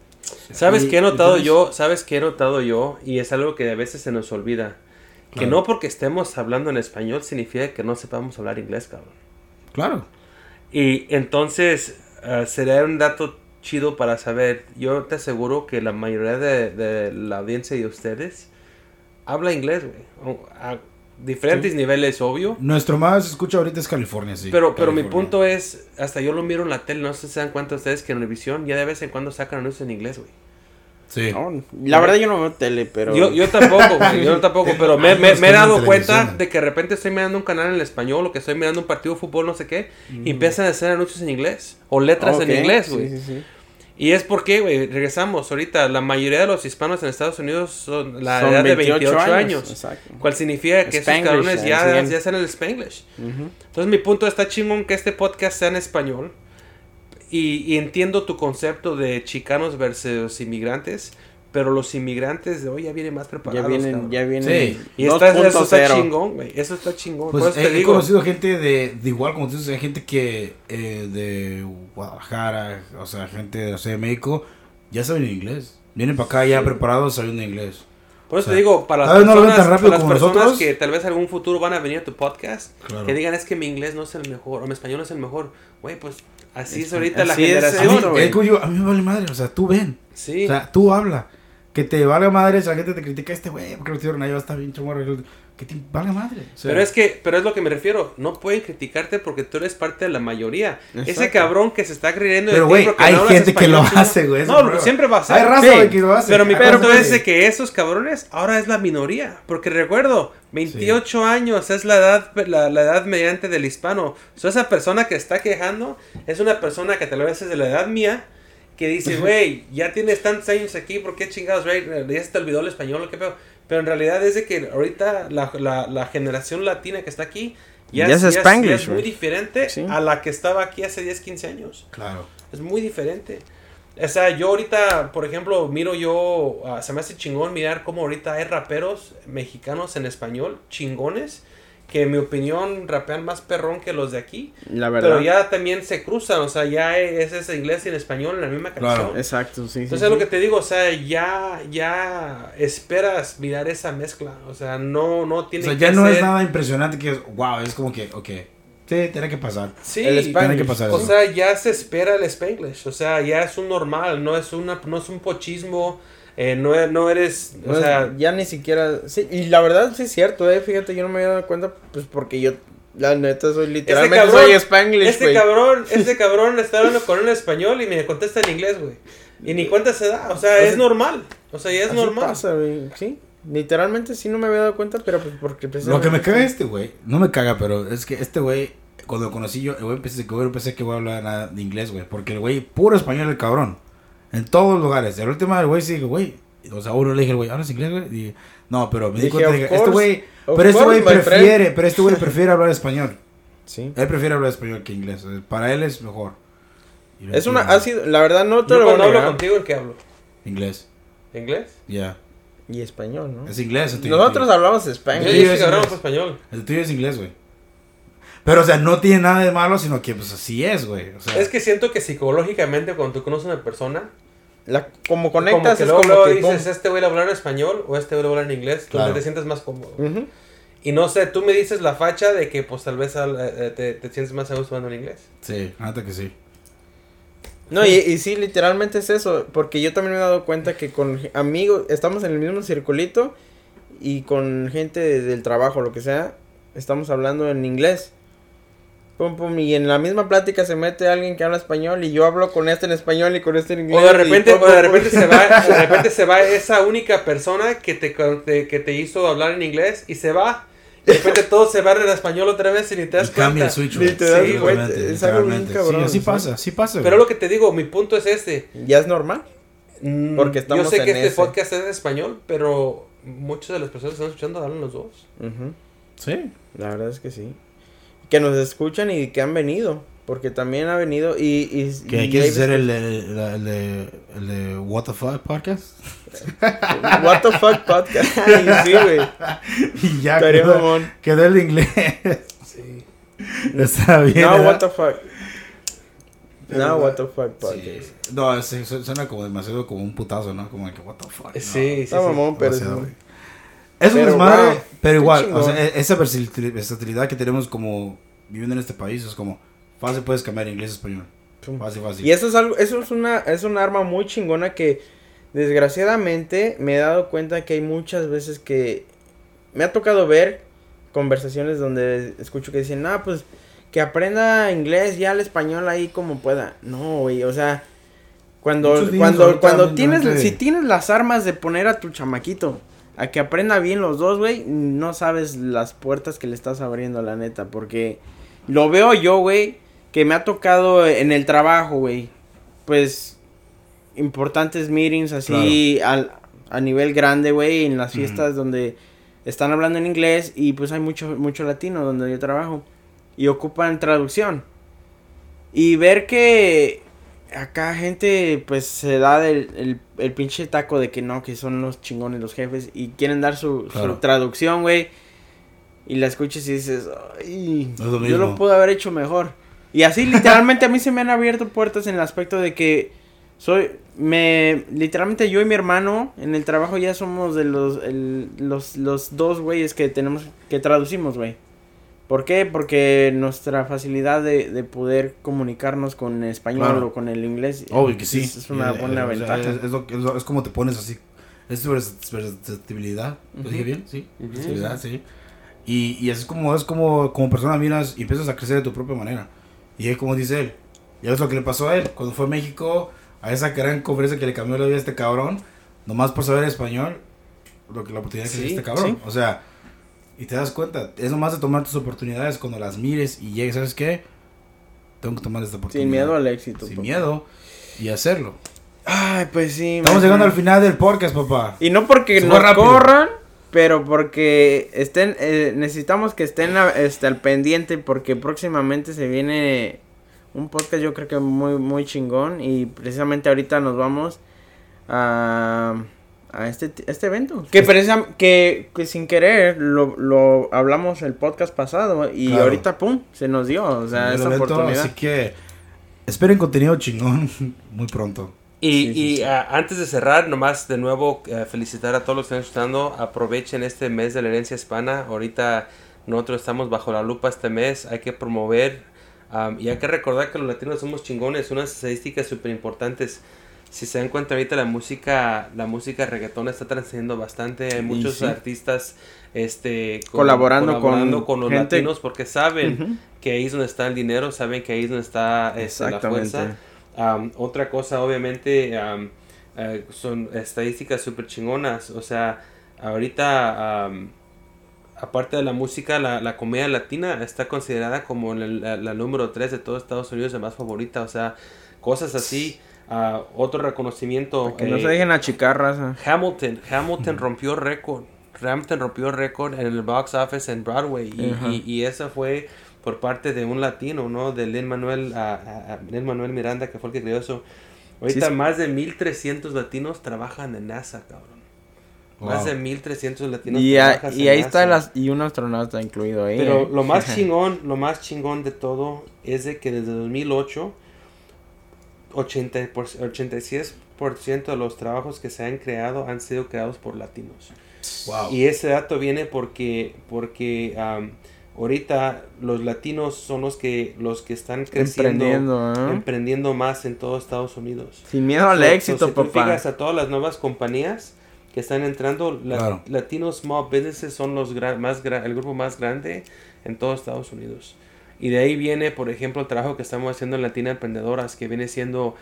¿Sabes Y- qué he notado entonces- yo? ¿Sabes qué he notado yo? Y es algo que a veces se nos olvida. Que Claro. no porque estemos hablando en español significa que no sepamos hablar inglés, cabrón. Claro. Y entonces ah, sería un dato chido para saber. Yo te aseguro que la mayoría de, de la audiencia de ustedes habla inglés, güey. A diferentes niveles, obvio. Nuestro más escucha ahorita es California, sí. Pero, pero mi punto es, hasta yo lo miro en la tele, no sé si se dan cuenta ustedes que en televisión ya de vez en cuando sacan anuncios en inglés, güey. Sí. No, la verdad yo no veo tele, pero Yo, yo tampoco, güey, yo tampoco, pero me, me- Años me he dado cuenta de que de repente estoy mirando un canal en español o que estoy mirando un partido de fútbol, no sé qué, y empiezan a hacer anuncios en inglés o letras en Ok, inglés, sí, güey. sí, sí. Y es porque, güey, regresamos ahorita, la mayoría de los hispanos en Estados Unidos son la Son edad de 28 años. Exacto. Cual significa que esos Spanglish, cabrones eh, ya, ya están en el Spanglish. Entonces mi punto está chingón que este podcast sea en español. Y, y entiendo tu concepto de chicanos versus inmigrantes. Pero los inmigrantes de hoy ya vienen más Ya preparados. vienen, cabrón. ya vienen. Sí. Y está, eso está 2.0. chingón, güey. Eso está chingón. Pues Por eso he, te he digo. conocido gente de, de igual como tú dices, hay gente que eh, de Guadalajara, o sea, gente de, o sea, de México, ya saben inglés. Vienen para acá ya preparados sabiendo inglés. Por eso O sea, te digo, para las no personas, para las como personas nosotros. que tal vez algún futuro van a venir a tu podcast, Claro. que digan es que mi inglés no es el mejor o mi español no es el mejor. Güey, pues así es Es- ahorita la es generación. a, mí, a mí me vale madre, o sea, tú ven. Sí. O sea, tú habla. Que te valga madre si la gente te critica este güey, porque lo tiraron ahí, va a estar bien chumorro. Que te valga madre. O sea, Pero es que, pero es lo que me refiero. No pueden criticarte porque tú eres parte de la mayoría. Ese cabrón que se está creyendo de Pero, ti porque hay no gente que lo hace, güey, No, siempre va a ser. Hay raza, Sí. que lo hace. Pero mi punto es de que esos cabrones ahora es la minoría. Porque recuerdo, 28 años es la edad, la, la edad mediante del hispano. O sea, esa persona que está quejando es una persona que tal vez es de la edad mía que dice, güey, ya tienes tantos años aquí, ¿por qué chingados, güey? Ya se te olvidó el español, ¿o qué pedo? Pero en realidad es de que ahorita la, la, la generación latina que está aquí ya, Ya es, es Spanglish, ya es muy diferente Sí. a la que estaba aquí hace 10, 15 años. Claro. Es muy diferente. O sea, yo ahorita, por ejemplo, miro yo, ah, se me hace chingón mirar cómo ahorita hay raperos mexicanos en español, chingones, que en mi opinión rapean más perrón que los de aquí. La verdad. Pero ya también se cruzan, o sea, ya es ese inglés y en español en la misma canción. Claro. Exacto, sí. sí, Entonces sí. es lo que te digo, o sea, ya, ya esperas mirar esa mezcla, o sea, no, no O tiene sea, que ya no es ser- nada impresionante que es, wow, es como que, ok, sí, tiene que pasar. Sí, El Tiene que pasar o eso. sea, ya se espera el Spanglish, o sea, ya es un normal, no es una, no es un pochismo, eh, no, no eres, o sea, ya ni siquiera. Sí, y la verdad sí es cierto, eh. Fíjate, yo no me había dado cuenta, pues porque yo, la neta, soy literalmente cabrón- soy Spanglish, este cabrón, este cabrón está hablando con él en español y me contesta en inglés, güey. Y ni cuenta se da, o sea, O sea, es normal, o sea, ya es Así normal. pasa, güey. Sí. Literalmente sí no me había dado cuenta, pero pues porque Lo que me caga este güey, no me caga, pero es que este güey, cuando lo conocí yo, el güey pensé que, güey, pensé que voy a hablar nada de inglés, güey, porque el güey, puro español el cabrón, en todos los lugares. El último el güey sí güey, o sea, uno le dije, güey, ¿hablas inglés, güey? No, pero me di cuenta, of dije, course, este güey, pero este güey friend. prefiere, pero este güey prefiere hablar español. Sí. Él prefiere hablar español que inglés, eh, para él es mejor. Es una, ha sido, la verdad no te Yo lo cuando hablo contigo, ¿en qué hablo? Inglés, ¿Inglés? ya. Y español, ¿no? Es inglés. el tuyo, Nosotros tío. hablamos Yo Spanglish. Sí, es que hablamos inglés. español. El tuyo es inglés, güey. Pero, o sea, no tiene nada de malo, sino que, pues, así es, güey. O sea, Es que siento que psicológicamente cuando tú conoces a una persona, La, como como conectas que es luego, como luego que dices, pum. este güey va a hablar en español o este güey va a hablar en inglés, Claro. donde te sientes más cómodo. Y no sé, tú me dices la facha de que pues tal vez al- eh, te, te sientes más a gusto hablando en inglés. Sí, nada que sí. No, y, y sí, literalmente es eso, porque yo también me he dado cuenta que con amigos, estamos en el mismo circulito y con gente de- del trabajo, lo que sea, estamos hablando en inglés. Pum, pum, y en la misma plática se mete alguien que habla español y yo hablo con este en español y con este en inglés. O de y repente, pum, o de repente se va, de repente se va esa única persona que te, con- te- que te hizo hablar en inglés y se va. Y de repente todo se va en español otra vez y ni te das Y cambia el cuenta. switch, Ni güey. te das Sí, cuenta, es algo bien literalmente. cabrón, Sí, así ¿sí? pasa, pasa, Pero lo que te digo, mi punto es este. ¿Ya es normal? Mm, Porque estamos Yo sé que este ese. podcast es en español, pero muchas de las personas que están escuchando hablan los dos. Sí. La verdad es que sí. Que nos escuchan y que han venido. Porque también ha venido y... y ¿Qué, y ¿Quieres hacer el, el, el de, el de What the Fuck podcast? What the fuck podcast. Sí, güey. y ya Estaría quedó, quedó el inglés. Sí. Está bien. No, ¿verdad? what the fuck. Pero, No, what the fuck Sí. podcast. No, sí, su- suena como demasiado como un putazo, ¿no? Como que, what the fuck. no. Sí, sí, Está sí. mamón, pero... Es un desmadre, wow, pero igual, o sea, e- esa versatil- versatilidad que tenemos como viviendo en este país es como fácil puedes cambiar inglés a español. Fácil, fácil. Y eso es algo, eso es una, es un arma muy chingona que desgraciadamente me he dado cuenta que hay muchas veces que me ha tocado ver conversaciones donde escucho que dicen, ah, pues que aprenda inglés ya el español ahí como pueda. No, güey, o sea, cuando, Muchos cuando, cuando tienes, si tienes las armas de poner a tu chamaquito a que aprenda bien los dos, güey, no sabes las puertas que le estás abriendo, la neta, porque lo veo yo, güey, que me ha tocado en el trabajo, güey, pues importantes meetings así al, a nivel grande, güey, en las fiestas donde están hablando en inglés y pues hay mucho mucho latino donde yo trabajo y ocupan traducción. Y ver que acá gente pues se da el, el pinche taco de que no, que son los chingones los jefes y quieren dar su, traducción, güey. Y la escuchas y dices, ay, lo yo lo pude haber hecho mejor. Y así literalmente a mí se me han abierto puertas en el aspecto de que soy, me, literalmente yo y mi hermano en el trabajo ya somos de los, el- los, los dos güeyes que tenemos, que traducimos, güey. ¿Por qué? Porque nuestra facilidad de, de poder comunicarnos con español Claro. o con el inglés Obvio que sí. es, es una Eh, buena eh, o sea, ventaja. Es, es lo, es, lo- es como te pones así. Es tu vers- versatilidad. ¿Lo dije bien? Sí. Ujú. Versatilidad, sí. Y, y es como, es como, como persona miras y empiezas a crecer de tu propia manera. Y es como dice él. Ya ves lo que le pasó a él. Cuando fue a México, a esa gran conferencia que le cambió la vida a este cabrón, nomás por saber español, lo que la oportunidad que Sí, tiene este cabrón. sí. O sea, y te das cuenta, es nomás de tomar tus oportunidades cuando las mires y llegues, ¿sabes qué? Tengo que tomar esta oportunidad. Sin miedo al éxito. Sin papá. miedo. y hacerlo. Ay, pues sí. Estamos man. llegando al final del podcast, papá. Y no porque rápido. corran, pero porque estén, eh, necesitamos que estén a- este, al pendiente porque próximamente se viene un podcast yo creo que muy, muy chingón y precisamente ahorita nos vamos a, a este, este evento. Que, precisa- que, que sin querer lo, lo hablamos el podcast pasado y Claro. ahorita, pum, se nos dio, o sea, esa evento, oportunidad. Así que esperen contenido chingón muy pronto. Y, Sí, y, sí. antes de cerrar, nomás de nuevo eh, felicitar a todos los que están escuchando. Aprovechen este mes de la herencia hispana. Ahorita nosotros estamos bajo la lupa este mes. Hay que promover am, y hay que recordar que los latinos somos chingones. Unas estadísticas súper importantes. Si se dan cuenta ahorita la música, la música reggaetón está trascendiendo bastante. Hay muchos sí. artistas este, con- Colaborando con los gente- latinos porque saben que ahí es donde está el dinero, saben que ahí es donde está este, la fuerza. Am, otra cosa, obviamente, am, eh, son estadísticas súper chingonas. O sea, ahorita, aparte de la música, la, la comedia latina está considerada como la, la- la número 3 de todo Estados Unidos, la más favorita. O sea, cosas así. Ah, otro reconocimiento. Que no eh, se dejen achicar, raza. Hamilton, Hamilton rompió récord. Hamilton rompió récord en el box office en Broadway y, y, y esa fue por parte de un latino, ¿no? De Lin Manuel, Manuel Miranda, que fue el que creó eso. Ahorita Sí, sí. más de 1300 latinos trabajan en NASA, cabrón. Más de 1300 latinos Y, a- trabajan y en ahí está el NASA. as- y un astronauta incluido ahí. Pero ¿eh? lo más chingón, lo más chingón de todo es de que desde 2008 80 por- 86% de los trabajos que se han creado han sido creados por latinos. Wow. Y ese dato viene porque porque am, ahorita los latinos son los que los que están creciendo Emprendiendo, ¿eh? emprendiendo más en todo Estados Unidos. Sin miedo al So- so, éxito, si tú papá. fijas a todas las nuevas compañías que están entrando, la- Claro. latinos small businesses son los más el grupo más grande en todo Estados Unidos. Y de ahí viene, por ejemplo, el trabajo que estamos haciendo en Latina Emprendedoras, que viene siendo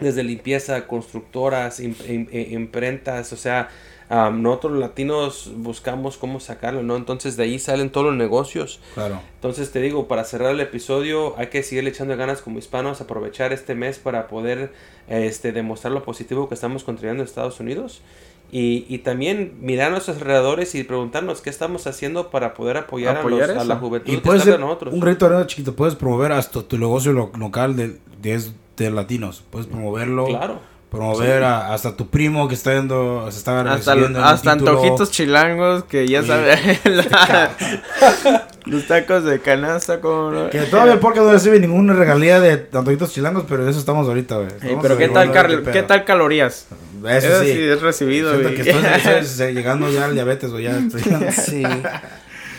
desde limpieza, constructoras, eh, imprentas, o sea, am, nosotros latinos buscamos cómo sacarlo, ¿no? Entonces de ahí salen todos los negocios. Claro. Entonces te digo, para cerrar el episodio hay que seguir echando ganas como hispanos, aprovechar este mes para poder este, demostrar lo positivo que estamos contribuyendo en Estados Unidos. Y, y también mirar a nuestros alrededores y preguntarnos qué estamos haciendo para poder apoyar, a, los- a la juventud Y que puedes está ser de nosotros. un granito de arena chiquito, puedes promover hasta tu negocio lo- local de, de, de latinos. Puedes promoverlo. Claro. Promover a- hasta tu primo que está yendo, se está Hasta, hasta antojitos chilangos que ya Sí. saben. la- los tacos de canasta como no? Que todavía el podcast no recibe ninguna regalía de antojitos chilangos, pero en eso estamos ahorita, güey. Pero qué tal, qué qué tal calorías? Eso, Eso sí. sí es recibido. Siento que estoy, estoy llegando ya al diabetes, güey. Ya estoy... Sí.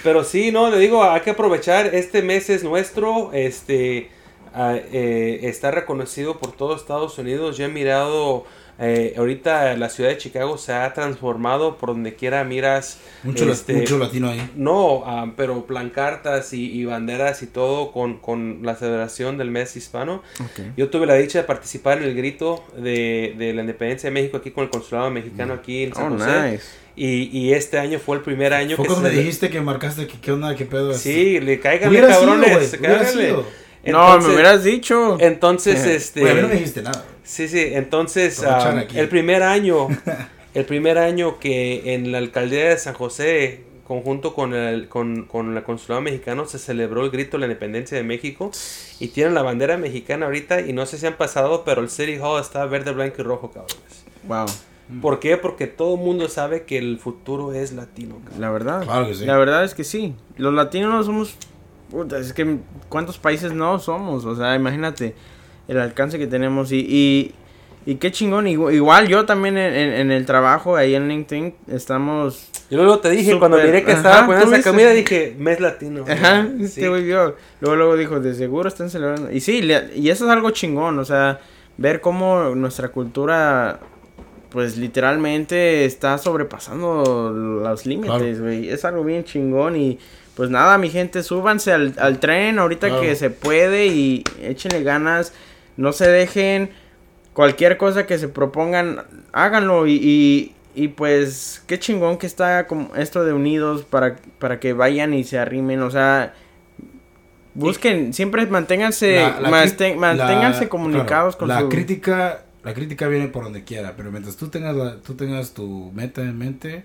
Pero sí, no, le digo, hay que aprovechar, este mes es nuestro, este, ah, eh, está reconocido por todo Estados Unidos, yo he mirado, eh, ahorita la ciudad de Chicago se ha transformado por donde quiera miras, mucho, este, mucho latino ahí. no, ah, pero plancartas y, y banderas y todo con, con la celebración del mes hispano. Yo tuve la dicha de participar en el grito de, de la independencia de México aquí con el consulado mexicano aquí en San Oh, José. nice. Y, y este año fue el primer año Fue que me dijiste que marcaste que qué onda, qué pedo. es? Sí, le caigan Hubiera sido, sido. no, me Entonces- hubieras dicho. Entonces, Eh, este... Mí no me dijiste nada. Sí, sí, entonces aquí. el primer año, el primer año que en la alcaldía de San José, conjunto con el con, con el consulado mexicano, se celebró el grito de la independencia de México y tienen la bandera mexicana ahorita y no sé si han pasado, pero el City Hall está verde, blanco y rojo, cabrones. Wow. ¿Por qué? Porque todo el mundo sabe que el futuro es latino, cabrón. La verdad. Claro que sí. La verdad es que sí. Los latinos no somos. Puta, es que cuántos países no somos. O sea, imagínate el alcance que tenemos. Y, y, y qué chingón. Igual, igual yo también en, en- en el trabajo ahí en LinkedIn estamos. Yo luego te dije, Súper, cuando miré que ajá, estaba poniendo ¿tú esa comida, dije, mes latino. Ajá, Sí. este güey vio. Luego, luego dijo, de seguro están celebrando. Y sí, le- y eso es algo chingón. O sea, ver cómo nuestra cultura. Pues literalmente está sobrepasando los límites, güey. Es algo bien chingón y pues nada, mi gente, súbanse al, al tren ahorita Claro. que se puede y échenle ganas. No se dejen. Cualquier cosa que se propongan, háganlo y, y, y, pues qué chingón que está como esto de unidos para, para que vayan y se arrimen. O sea, Busquen, siempre manténganse, La- la manten- cri- manténganse la- comunicados claro, con la su... crítica la crítica viene por donde quiera pero mientras tú tengas la- tú tengas tu meta en mente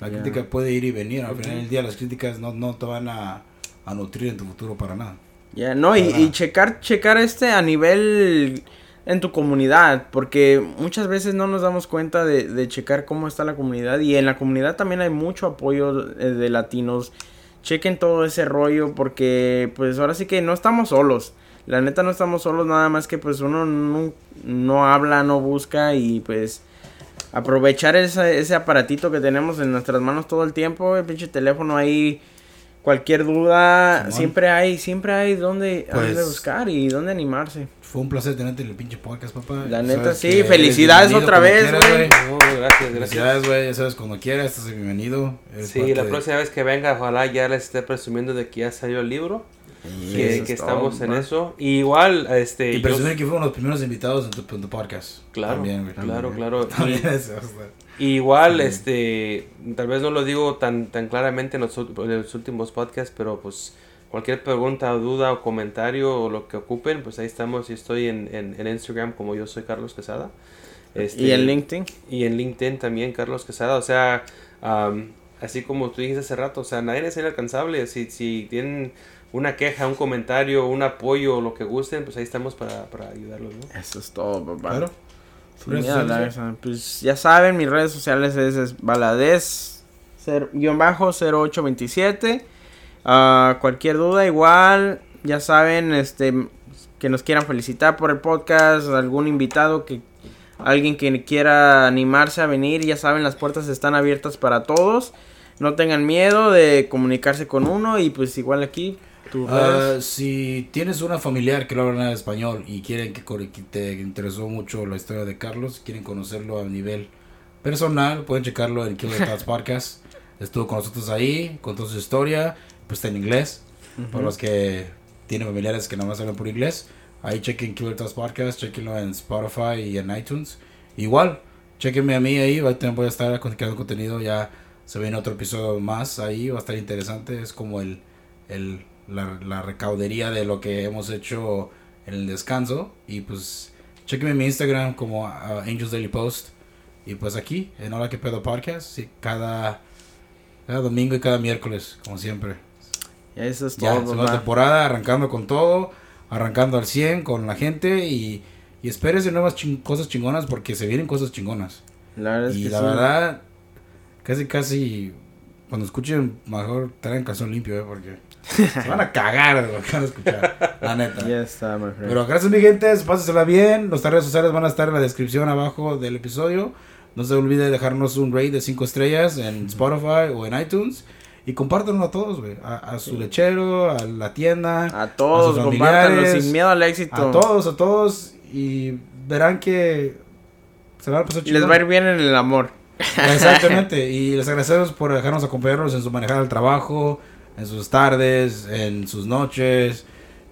la crítica puede ir y venir al final del día las críticas no, no te van a, a nutrir en tu futuro para nada Ya, no, y, checar, checar este a nivel en tu comunidad, porque muchas veces no nos damos cuenta de, de checar cómo está la comunidad y en la comunidad también hay mucho apoyo eh, de latinos. Chequen todo ese rollo porque pues ahora sí que no estamos solos. La neta no estamos solos, nada más que pues uno no, no habla, no busca y pues aprovechar ese, ese aparatito que tenemos en nuestras manos todo el tiempo, el pinche teléfono ahí, cualquier duda, Simón. siempre hay, siempre hay donde, a Pues- dónde buscar y dónde animarse. fue un placer tenerte en el pinche podcast papá La neta, sí, felicidades otra vez, güey. Oh, gracias, gracias. felicidades güey ya sabes cuando quieras estás bienvenido Eres Sí, la de- próxima vez que venga, ojalá ya les esté presumiendo de que ya salió el libro. Que, eso que es estamos todo, en eso. Y igual, este. y yo- que fueron los primeros invitados en tu, en tu podcast Claro, También, güey. claro, claro. También eso. Y igual, este, tal vez no lo digo tan, tan claramente en los, ult- en los últimos podcasts, pero pues cualquier pregunta, duda o comentario o lo que ocupen, pues ahí estamos. Y estoy en, en, en Instagram como yo soy Carlos Quesada. Este, Y en LinkedIn. Y en LinkedIn también Carlos Quesada. O sea, am, así como tú dijiste hace rato, o sea, nadie es inalcanzable. Si, si tienen una queja, un comentario, un apoyo o lo que gusten, pues ahí estamos para, para ayudarlos, ¿no? Eso es todo, papá. claro la- pues ya saben, mis redes sociales es, es baladez cer- guion bajo 0827. Ah, cualquier duda, igual, ya saben, este que nos quieran felicitar por el podcast, algún invitado que alguien que quiera animarse a venir, ya saben, las puertas están abiertas para todos. No tengan miedo de comunicarse con uno y pues igual aquí redes. si tienes una familiar que no habla nada español y quieren que, te interesó mucho la historia de Carlos, quieren conocerlo a nivel personal, pueden checarlo en Killer Thoughts Podcast. Estuvo con nosotros ahí, contó su historia, pues está en inglés. Para los que tienen familiares que nada más hablan por inglés, ahí chequen Killer Thoughts Podcast, chequenlo en Spotify y en iTunes. Igual, chequenme a mí ahí, voy a estar creando contenido, ya se viene otro episodio más ahí, va a estar interesante, es como el, el la, la recaudería de lo que hemos hecho en el descanso. Y pues, chequenme en mi Instagram como ah, Angels Daily Post. Y pues aquí, en Hola que Pedo Podcast, cada, cada domingo y cada miércoles, como siempre. Eso es Ya, todo, segunda temporada, arrancando con todo, arrancando al 100 con la gente y, y espérense nuevas chin- cosas chingonas porque se vienen cosas chingonas. La verdad es y que la sí. verdad, casi, casi, cuando escuchen, mejor traigan calzón limpio, ¿eh? porque se van a cagar de lo que van a escuchar, la neta. Ya está, my friend. Pero gracias, mi gente, pásensela bien. Nuestras redes sociales van a estar en la descripción abajo del episodio. No se olvide de dejarnos un rate de 5 estrellas en Spotify o en iTunes. Y compártanlo a todos, güey. A, a su lechero, a la tienda. A todos, sus compártanlo sin miedo al éxito. A todos, a todos. Y verán que se van a pasar les va a ir bien en el amor. Exactamente. Y les agradecemos por dejarnos acompañarnos en su manejada al trabajo, en sus tardes, en sus noches.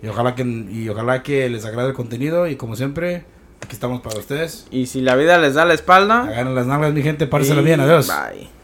Y ojalá que, y ojalá que les agrade el contenido. Y como siempre, aquí estamos para ustedes. Y si la vida les da la espalda. Hagan las nalgas, mi gente. Pársela bien. Adiós. Bye.